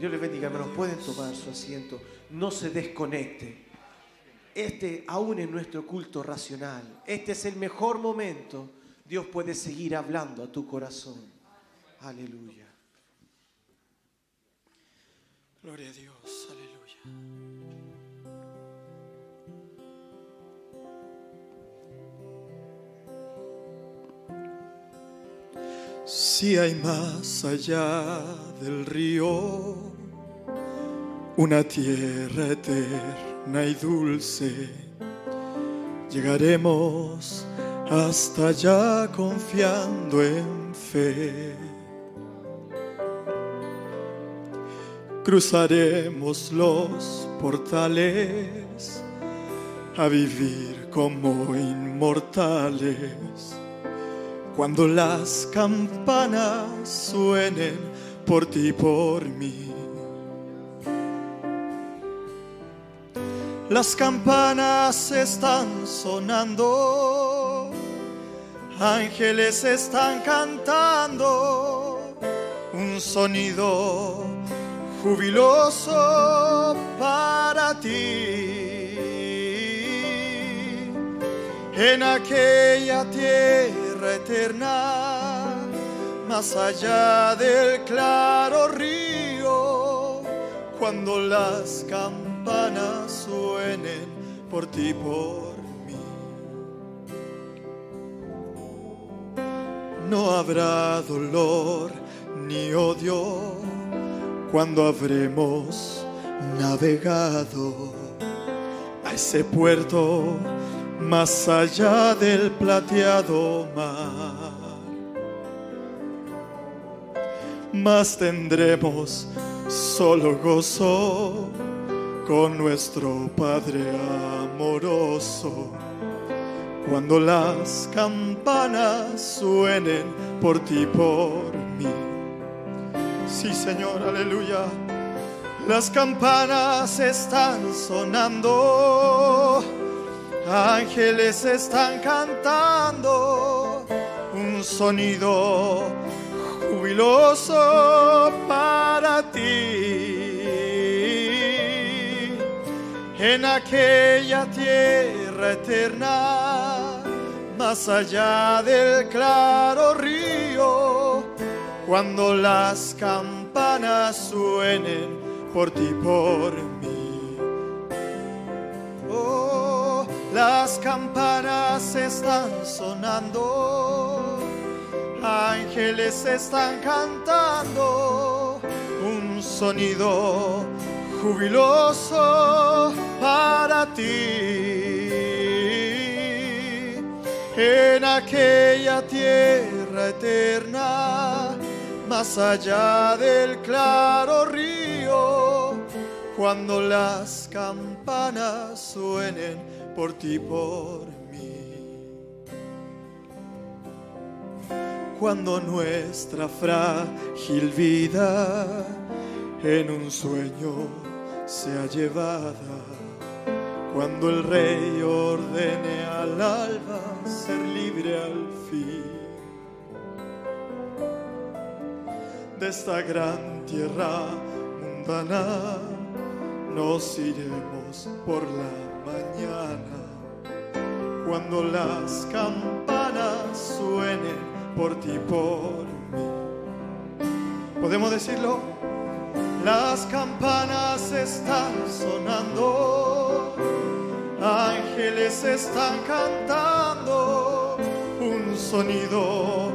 Dios les bendiga, hermanos. Pueden tomar su asiento. No se desconecte. Este aún es nuestro culto racional. Este es el mejor momento. Dios puede seguir hablando a tu corazón. Aleluya. Gloria a Dios, aleluya. Si hay más allá del río, una tierra eterna y dulce, llegaremos hasta allá confiando en fe. cruzaremos los portales a vivir como inmortales cuando las campanas suenen por ti y por mí. Las campanas están sonando, ángeles están cantando, un sonido jubiloso para ti. En aquella tierra eterna, más allá del claro río, cuando las campanas suenen por ti por No habrá dolor ni odio cuando habremos navegado a ese puerto más allá del plateado mar. Más tendremos solo gozo con nuestro Padre amoroso. Cuando las campanas suenen por ti por mí. Sí, Señor, aleluya. Las campanas están sonando, ángeles están cantando, un sonido jubiloso para ti. En aquella tierra eterna, más allá del claro río, cuando las campanas suenen por ti por mí. Oh, las campanas están sonando, ángeles están cantando, un sonido jubiloso para ti. En aquella tierra eterna, más allá del claro río, cuando las campanas suenen por ti por mí. Cuando nuestra frágil vida en un sueño sea llevada, cuando el rey ordene al alba ser libre al fin de esta gran tierra mundana, nos iremos por la mañana. Cuando las campanas suenen por ti, por mí. ¿Podemos decirlo? Las campanas están sonando, ángeles están cantando, un sonido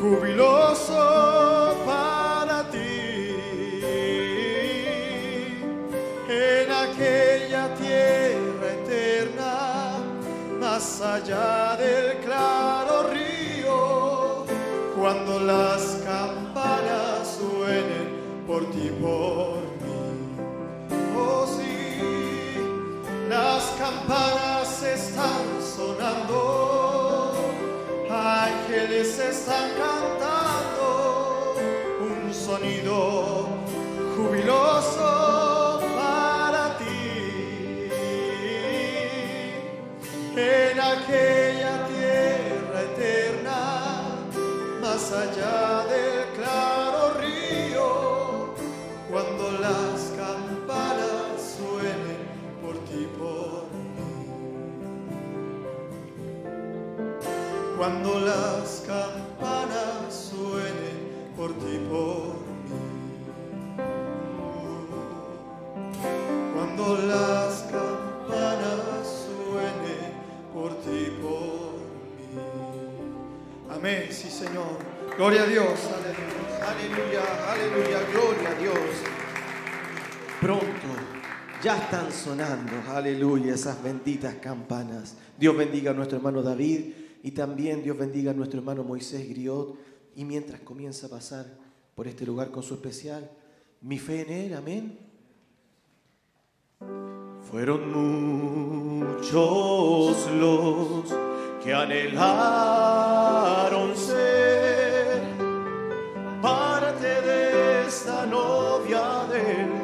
jubiloso para ti. En aquella tierra eterna, más allá del claro río, cuando las campanas suenen por ti, por las campanas están sonando, ángeles están cantando, un sonido jubiloso para ti. En aquella tierra eterna, más allá Cuando las campanas suenen por ti, por mí. Cuando las campanas suenen por ti, por mí. Amén, sí, Señor. Gloria a Dios. Aleluya, aleluya, gloria a Dios. Pronto, ya están sonando, aleluya, esas benditas campanas. Dios bendiga a nuestro hermano David y también Dios bendiga a nuestro hermano Moisés Griot. Y mientras comienza a pasar por este lugar con su especial, mi fe en él, amén. Fueron muchos los que anhelaron ser parte de esta novia del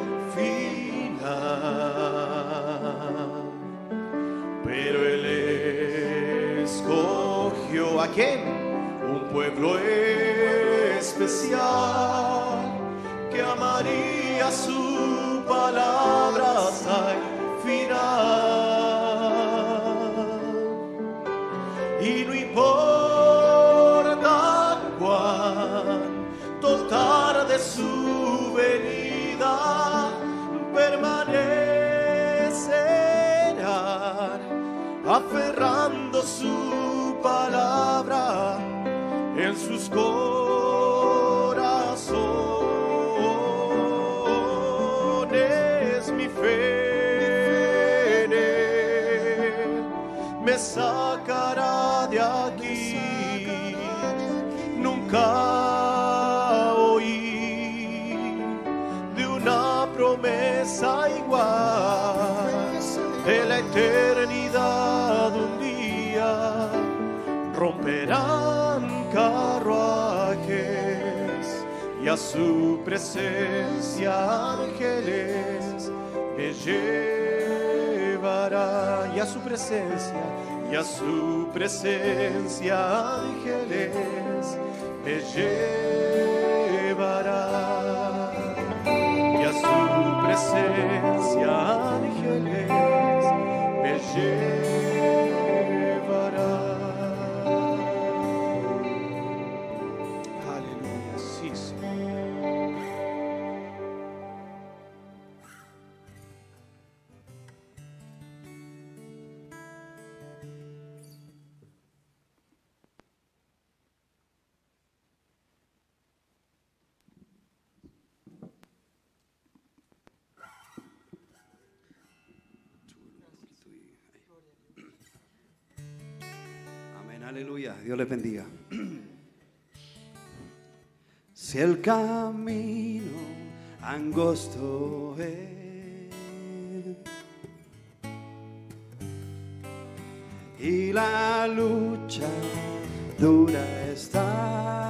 Un pueblo especial que amaría su palabra hasta el final. Y no importa cuánto tarde su venida, permanecerán aferrando su palabra en sus corazones. Mi fe me sacará romperán carruajes y a su presencia ángeles me llevará y a su presencia y a su presencia ángeles me llevará y a su presencia ángeles me. Dios les bendiga. Si el camino angosto es y la lucha dura está,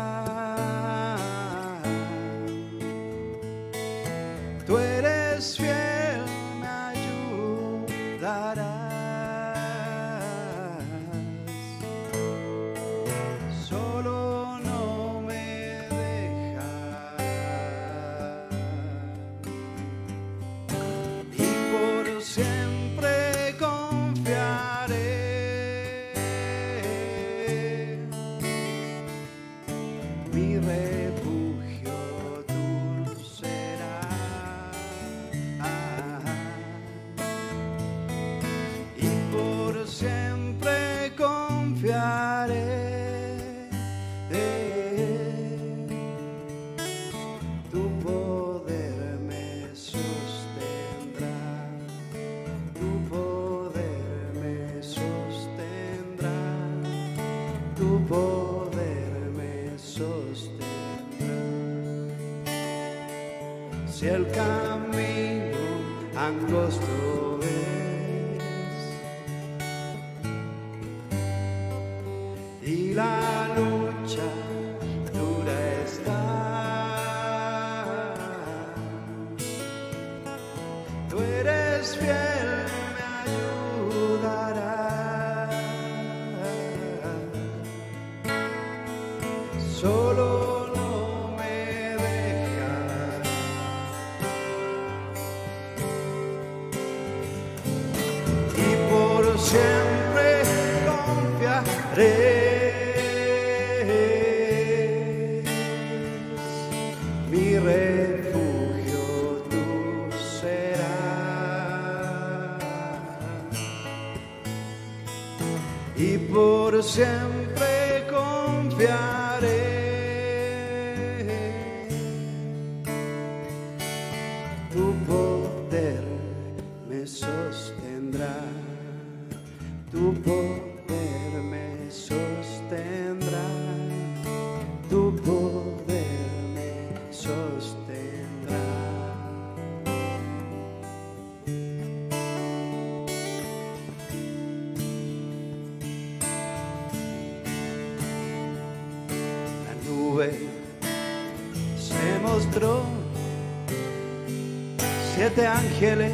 Tu poder me sostendrá. Tu poder ángeles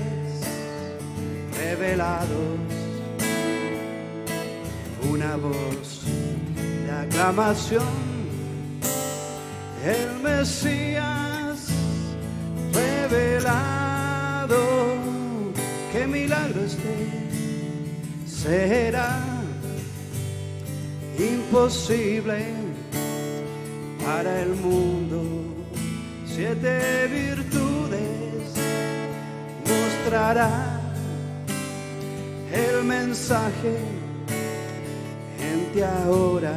revelados, una voz de aclamación, el Mesías revelado, qué milagro este será imposible para el mundo. Siete virtudes el mensaje en ti ahora.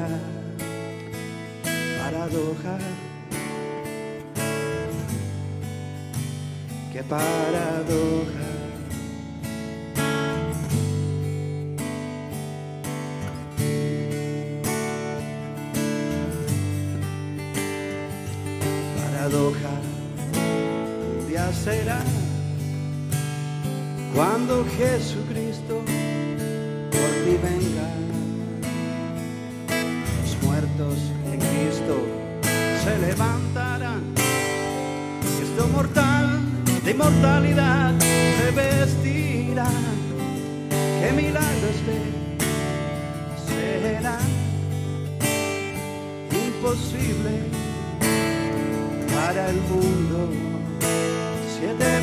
Paradoja. Qué paradoja. Jesucristo por ti venga. Los muertos en Cristo se levantarán. Y esto mortal de inmortalidad se vestirá. Qué milagros de será imposible para el mundo. Siete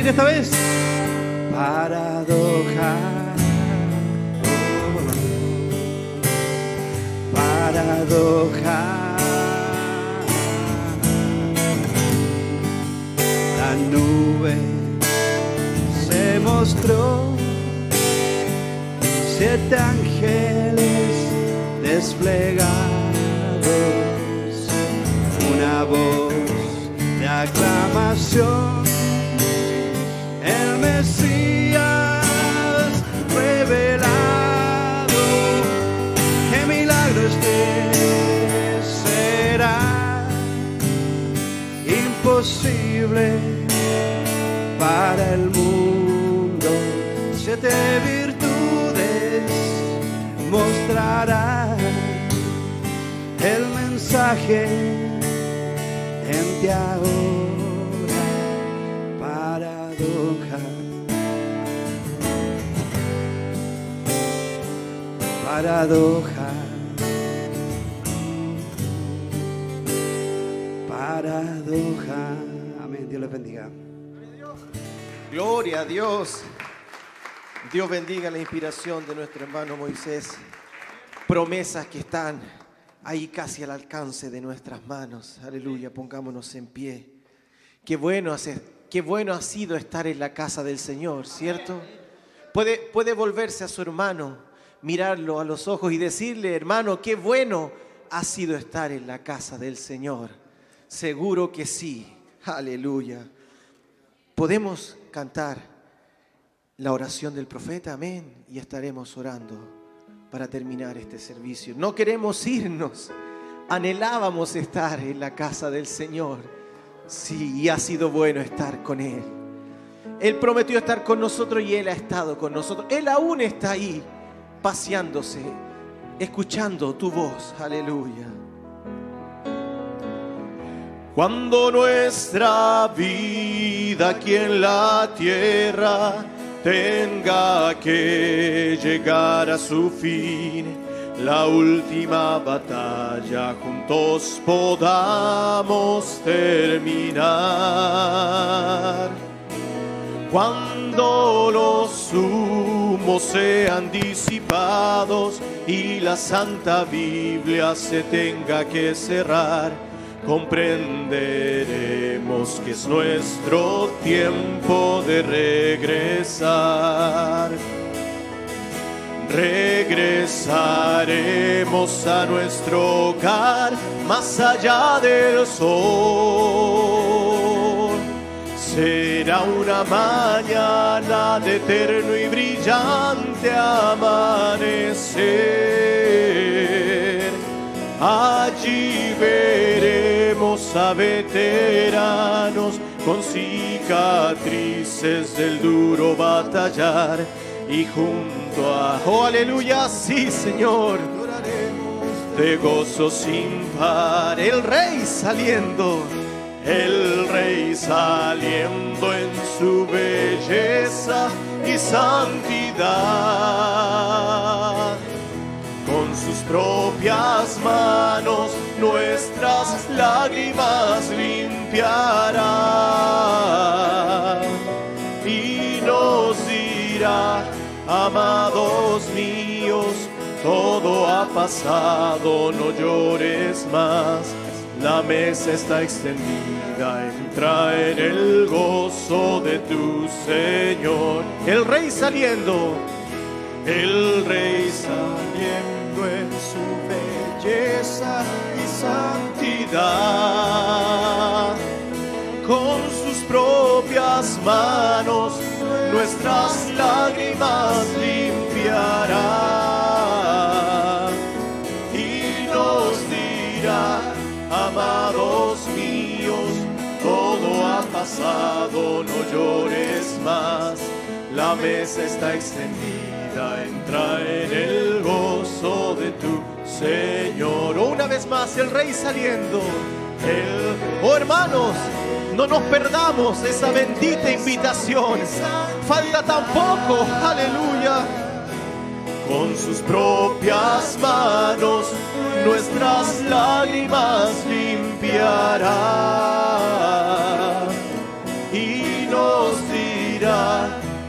Ah, ¿Pueden repetir esta vez? Para el mundo. Siete virtudes mostrará el mensaje en ti. Paradoja. Paradoja. Amén. Dios les bendiga. Gloria a Dios. Dios bendiga la inspiración de nuestro hermano Moisés. Promesas que están ahí casi al alcance de nuestras manos. Aleluya, pongámonos en pie. Qué bueno, hace- qué bueno ha sido estar en la casa del Señor, ¿cierto? Puede, puede volverse a su hermano, mirarlo a los ojos y decirle, hermano, qué bueno ha sido estar en la casa del Señor. Seguro que sí. Aleluya. Podemos cantar la oración del profeta, amén, y estaremos orando para terminar este servicio. No queremos irnos, anhelábamos estar en la casa del Señor. Sí, y ha sido bueno estar con Él. Él prometió estar con nosotros y Él ha estado con nosotros. Él aún está ahí, paseándose, escuchando tu voz. Aleluya. Cuando nuestra vida aquí en la tierra tenga que llegar a su fin, la última batalla juntos podamos terminar. Cuando los humos sean disipados y la Santa Biblia se tenga que cerrar, comprenderemos que es nuestro tiempo de regresar. Regresaremos a nuestro hogar más allá del sol. Será una mañana de eterno y brillante amanecer. Allí veremos a veteranos con cicatrices del duro batallar y junto a, oh aleluya, sí Señor, de gozo sin par, el rey saliendo, el rey saliendo en su belleza y santidad. Con sus propias manos nuestras lágrimas limpiará y nos dirá, amados míos, todo ha pasado, no llores más. La mesa está extendida, entra en el gozo de tu Señor. El rey saliendo, el rey saliendo en su belleza y santidad. Con sus propias manos nuestras lágrimas no llores más. La mesa está extendida, entra en el gozo de tu Señor. Una vez más, el Rey saliendo. Oh hermanos, no nos perdamos esa bendita invitación. Falta tan poco, aleluya. Con sus propias manos nuestras lágrimas limpiará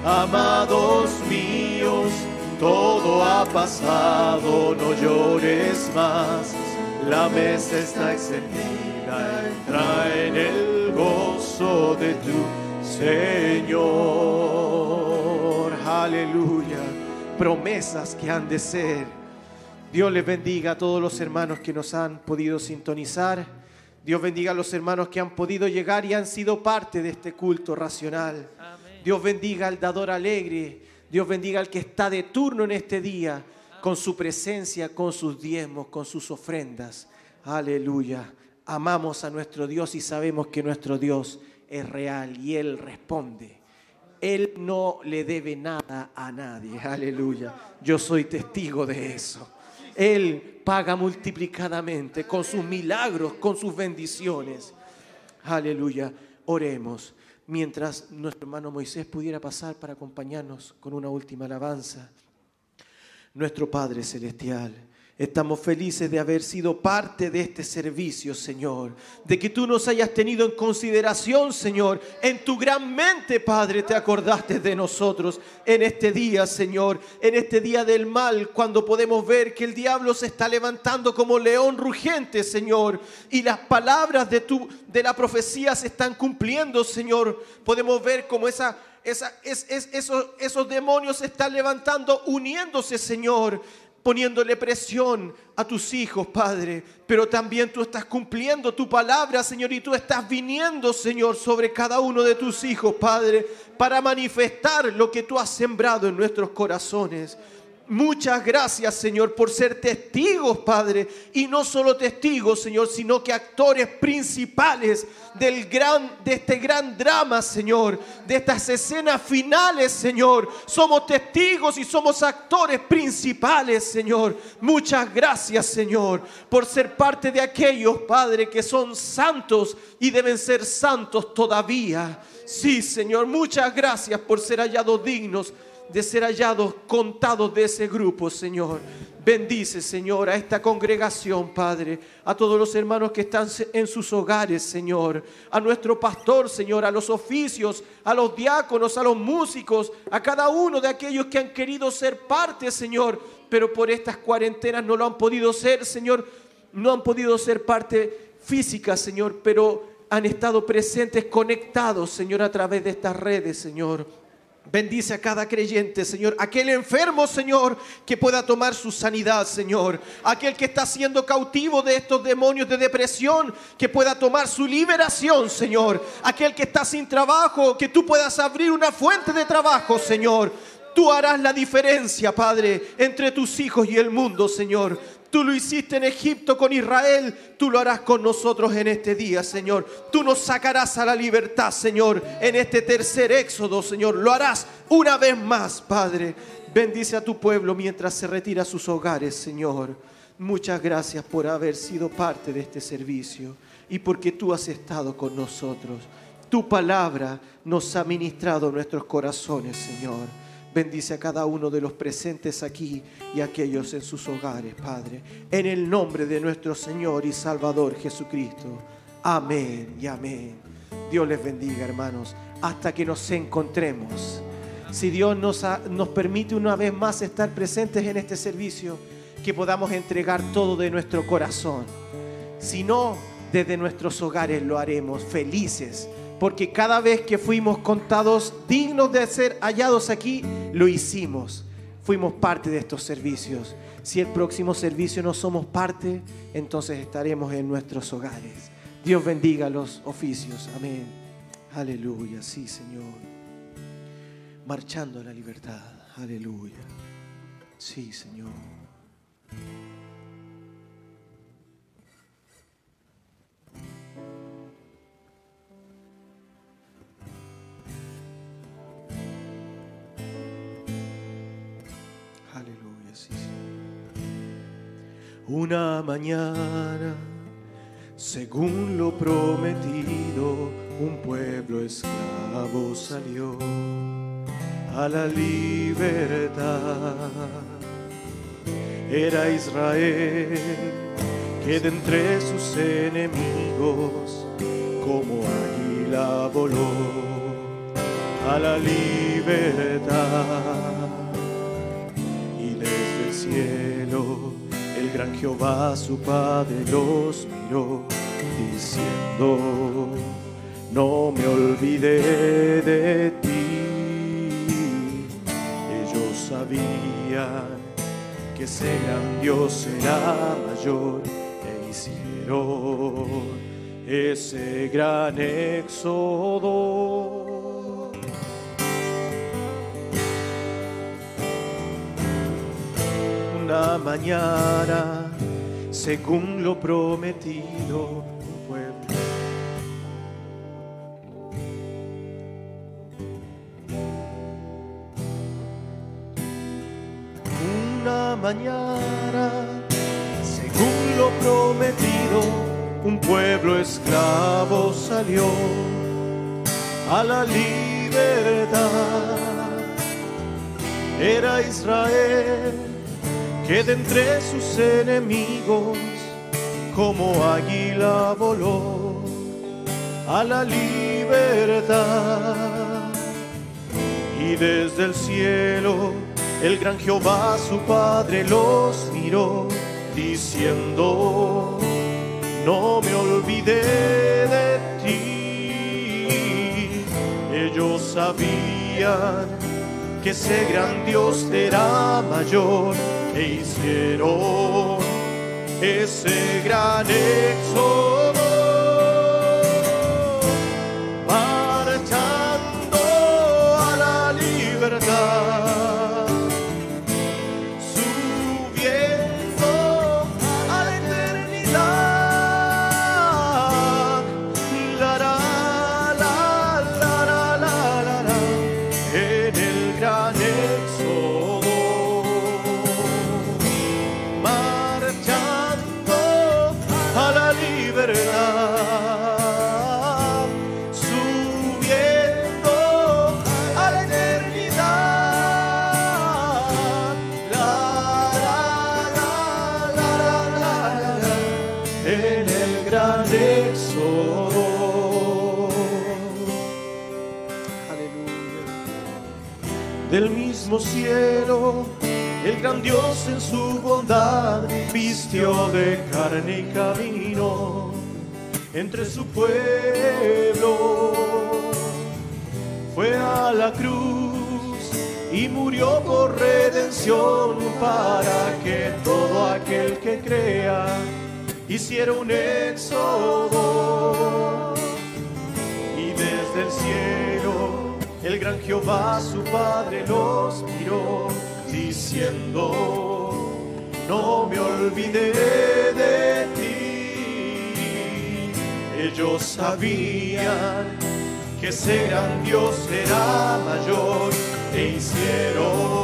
amados míos, todo ha pasado, no llores más, la mesa está extendida, entra en el gozo de tu Señor. Aleluya. Promesas que han de ser. Dios les bendiga a todos los hermanos que nos han podido sintonizar. Dios bendiga a los hermanos que han podido llegar y han sido parte de este culto racional. Dios bendiga al dador alegre. Dios bendiga al que está de turno en este día con su presencia, con sus diezmos, con sus ofrendas. Aleluya. amamos a nuestro Dios y sabemos que nuestro Dios es real y Él responde. Él no le debe nada a nadie. Aleluya. Yo soy testigo de eso. Él paga multiplicadamente con sus milagros, con sus bendiciones. Aleluya. Oremos. Mientras nuestro hermano Moisés pudiera pasar para acompañarnos con una última alabanza. Nuestro Padre Celestial. Estamos felices de haber sido parte de este servicio, Señor. De que tú nos hayas tenido en consideración, Señor. En tu gran mente, Padre, te acordaste de nosotros en este día, Señor. En este día del mal, cuando podemos ver que el diablo se está levantando como león rugiente, Señor. Y las palabras de, tu, de la profecía se están cumpliendo, Señor. Podemos ver como esa esa, es, es, esos, esos demonios se están levantando, uniéndose, Señor, poniéndole presión a tus hijos, Padre. Pero también tú estás cumpliendo tu palabra, Señor, y tú estás viniendo, Señor, sobre cada uno de tus hijos, Padre, para manifestar lo que tú has sembrado en nuestros corazones. Muchas gracias, Señor, por ser testigos, Padre, y no solo testigos, Señor, sino que actores principales del gran de este gran drama, Señor, de estas escenas finales, Señor. Somos testigos y somos actores principales, Señor. Muchas gracias, Señor, por ser parte de aquellos, Padre, que son santos y deben ser santos todavía. Sí, Señor, muchas gracias por ser hallados dignos de ser hallados contados de ese grupo, Señor. Bendice, Señor, a esta congregación, Padre, a todos los hermanos que están en sus hogares, Señor, a nuestro pastor, Señor, a los oficios, a los diáconos, a los músicos, a cada uno de aquellos que han querido ser parte, Señor, pero por estas cuarentenas no lo han podido ser, Señor, no han podido ser parte física, Señor, pero han estado presentes, conectados, Señor, a través de estas redes, Señor. Bendice a cada creyente, Señor. Aquel enfermo, Señor, que pueda tomar su sanidad, Señor. Aquel que está siendo cautivo de estos demonios de depresión, que pueda tomar su liberación, Señor. Aquel que está sin trabajo, que tú puedas abrir una fuente de trabajo, Señor. Tú harás la diferencia, Padre, entre tus hijos y el mundo, Señor. Tú lo hiciste en Egipto con Israel, tú lo harás con nosotros en este día, Señor. Tú nos sacarás a la libertad, Señor, en este tercer éxodo, Señor. Lo harás una vez más, Padre. Bendice a tu pueblo mientras se retira a sus hogares, Señor. Muchas gracias por haber sido parte de este servicio y porque tú has estado con nosotros. Tu palabra nos ha ministrado nuestros corazones, Señor. Bendice a cada uno de los presentes aquí y a aquellos en sus hogares, Padre. En el nombre de nuestro Señor y Salvador Jesucristo. Amén y amén. Dios les bendiga, hermanos, hasta que nos encontremos. Si Dios nos, nos permite una vez más estar presentes en este servicio, que podamos entregar todo de nuestro corazón. Si no, desde nuestros hogares lo haremos felices, porque cada vez que fuimos contados dignos de ser hallados aquí, lo hicimos. Fuimos parte de estos servicios. Si el próximo servicio no somos parte, entonces estaremos en nuestros hogares. Dios bendiga los oficios. Amén. Aleluya. Sí, Señor. Marchando a la libertad. Aleluya. Sí, Señor. Una mañana, según lo prometido, un pueblo esclavo salió a la libertad. Era Israel que de entre sus enemigos como águila voló a la libertad y desde el cielo gran Jehová su Padre los miró diciendo no me olvidé de ti ellos sabían que ese gran Dios era mayor e hicieron ese gran éxodo la mañana, según lo prometido. Una mañana, según lo prometido, un pueblo esclavo salió a la libertad. Era Israel que de entre sus enemigos como águila voló a la libertad. Y desde el cielo el gran Jehová su Padre los miró diciendo, no me olvidé de ti. Ellos sabían que ese gran Dios era mayor e hicieron ese gran éxodo. Entre su pueblo. Fue a la cruz y murió por redención para que todo aquel que crea hiciera un éxodo y desde el cielo el gran Jehová su Padre los miró diciendo no me olvidé ellos sabían que ese gran Dios era mayor e hicieron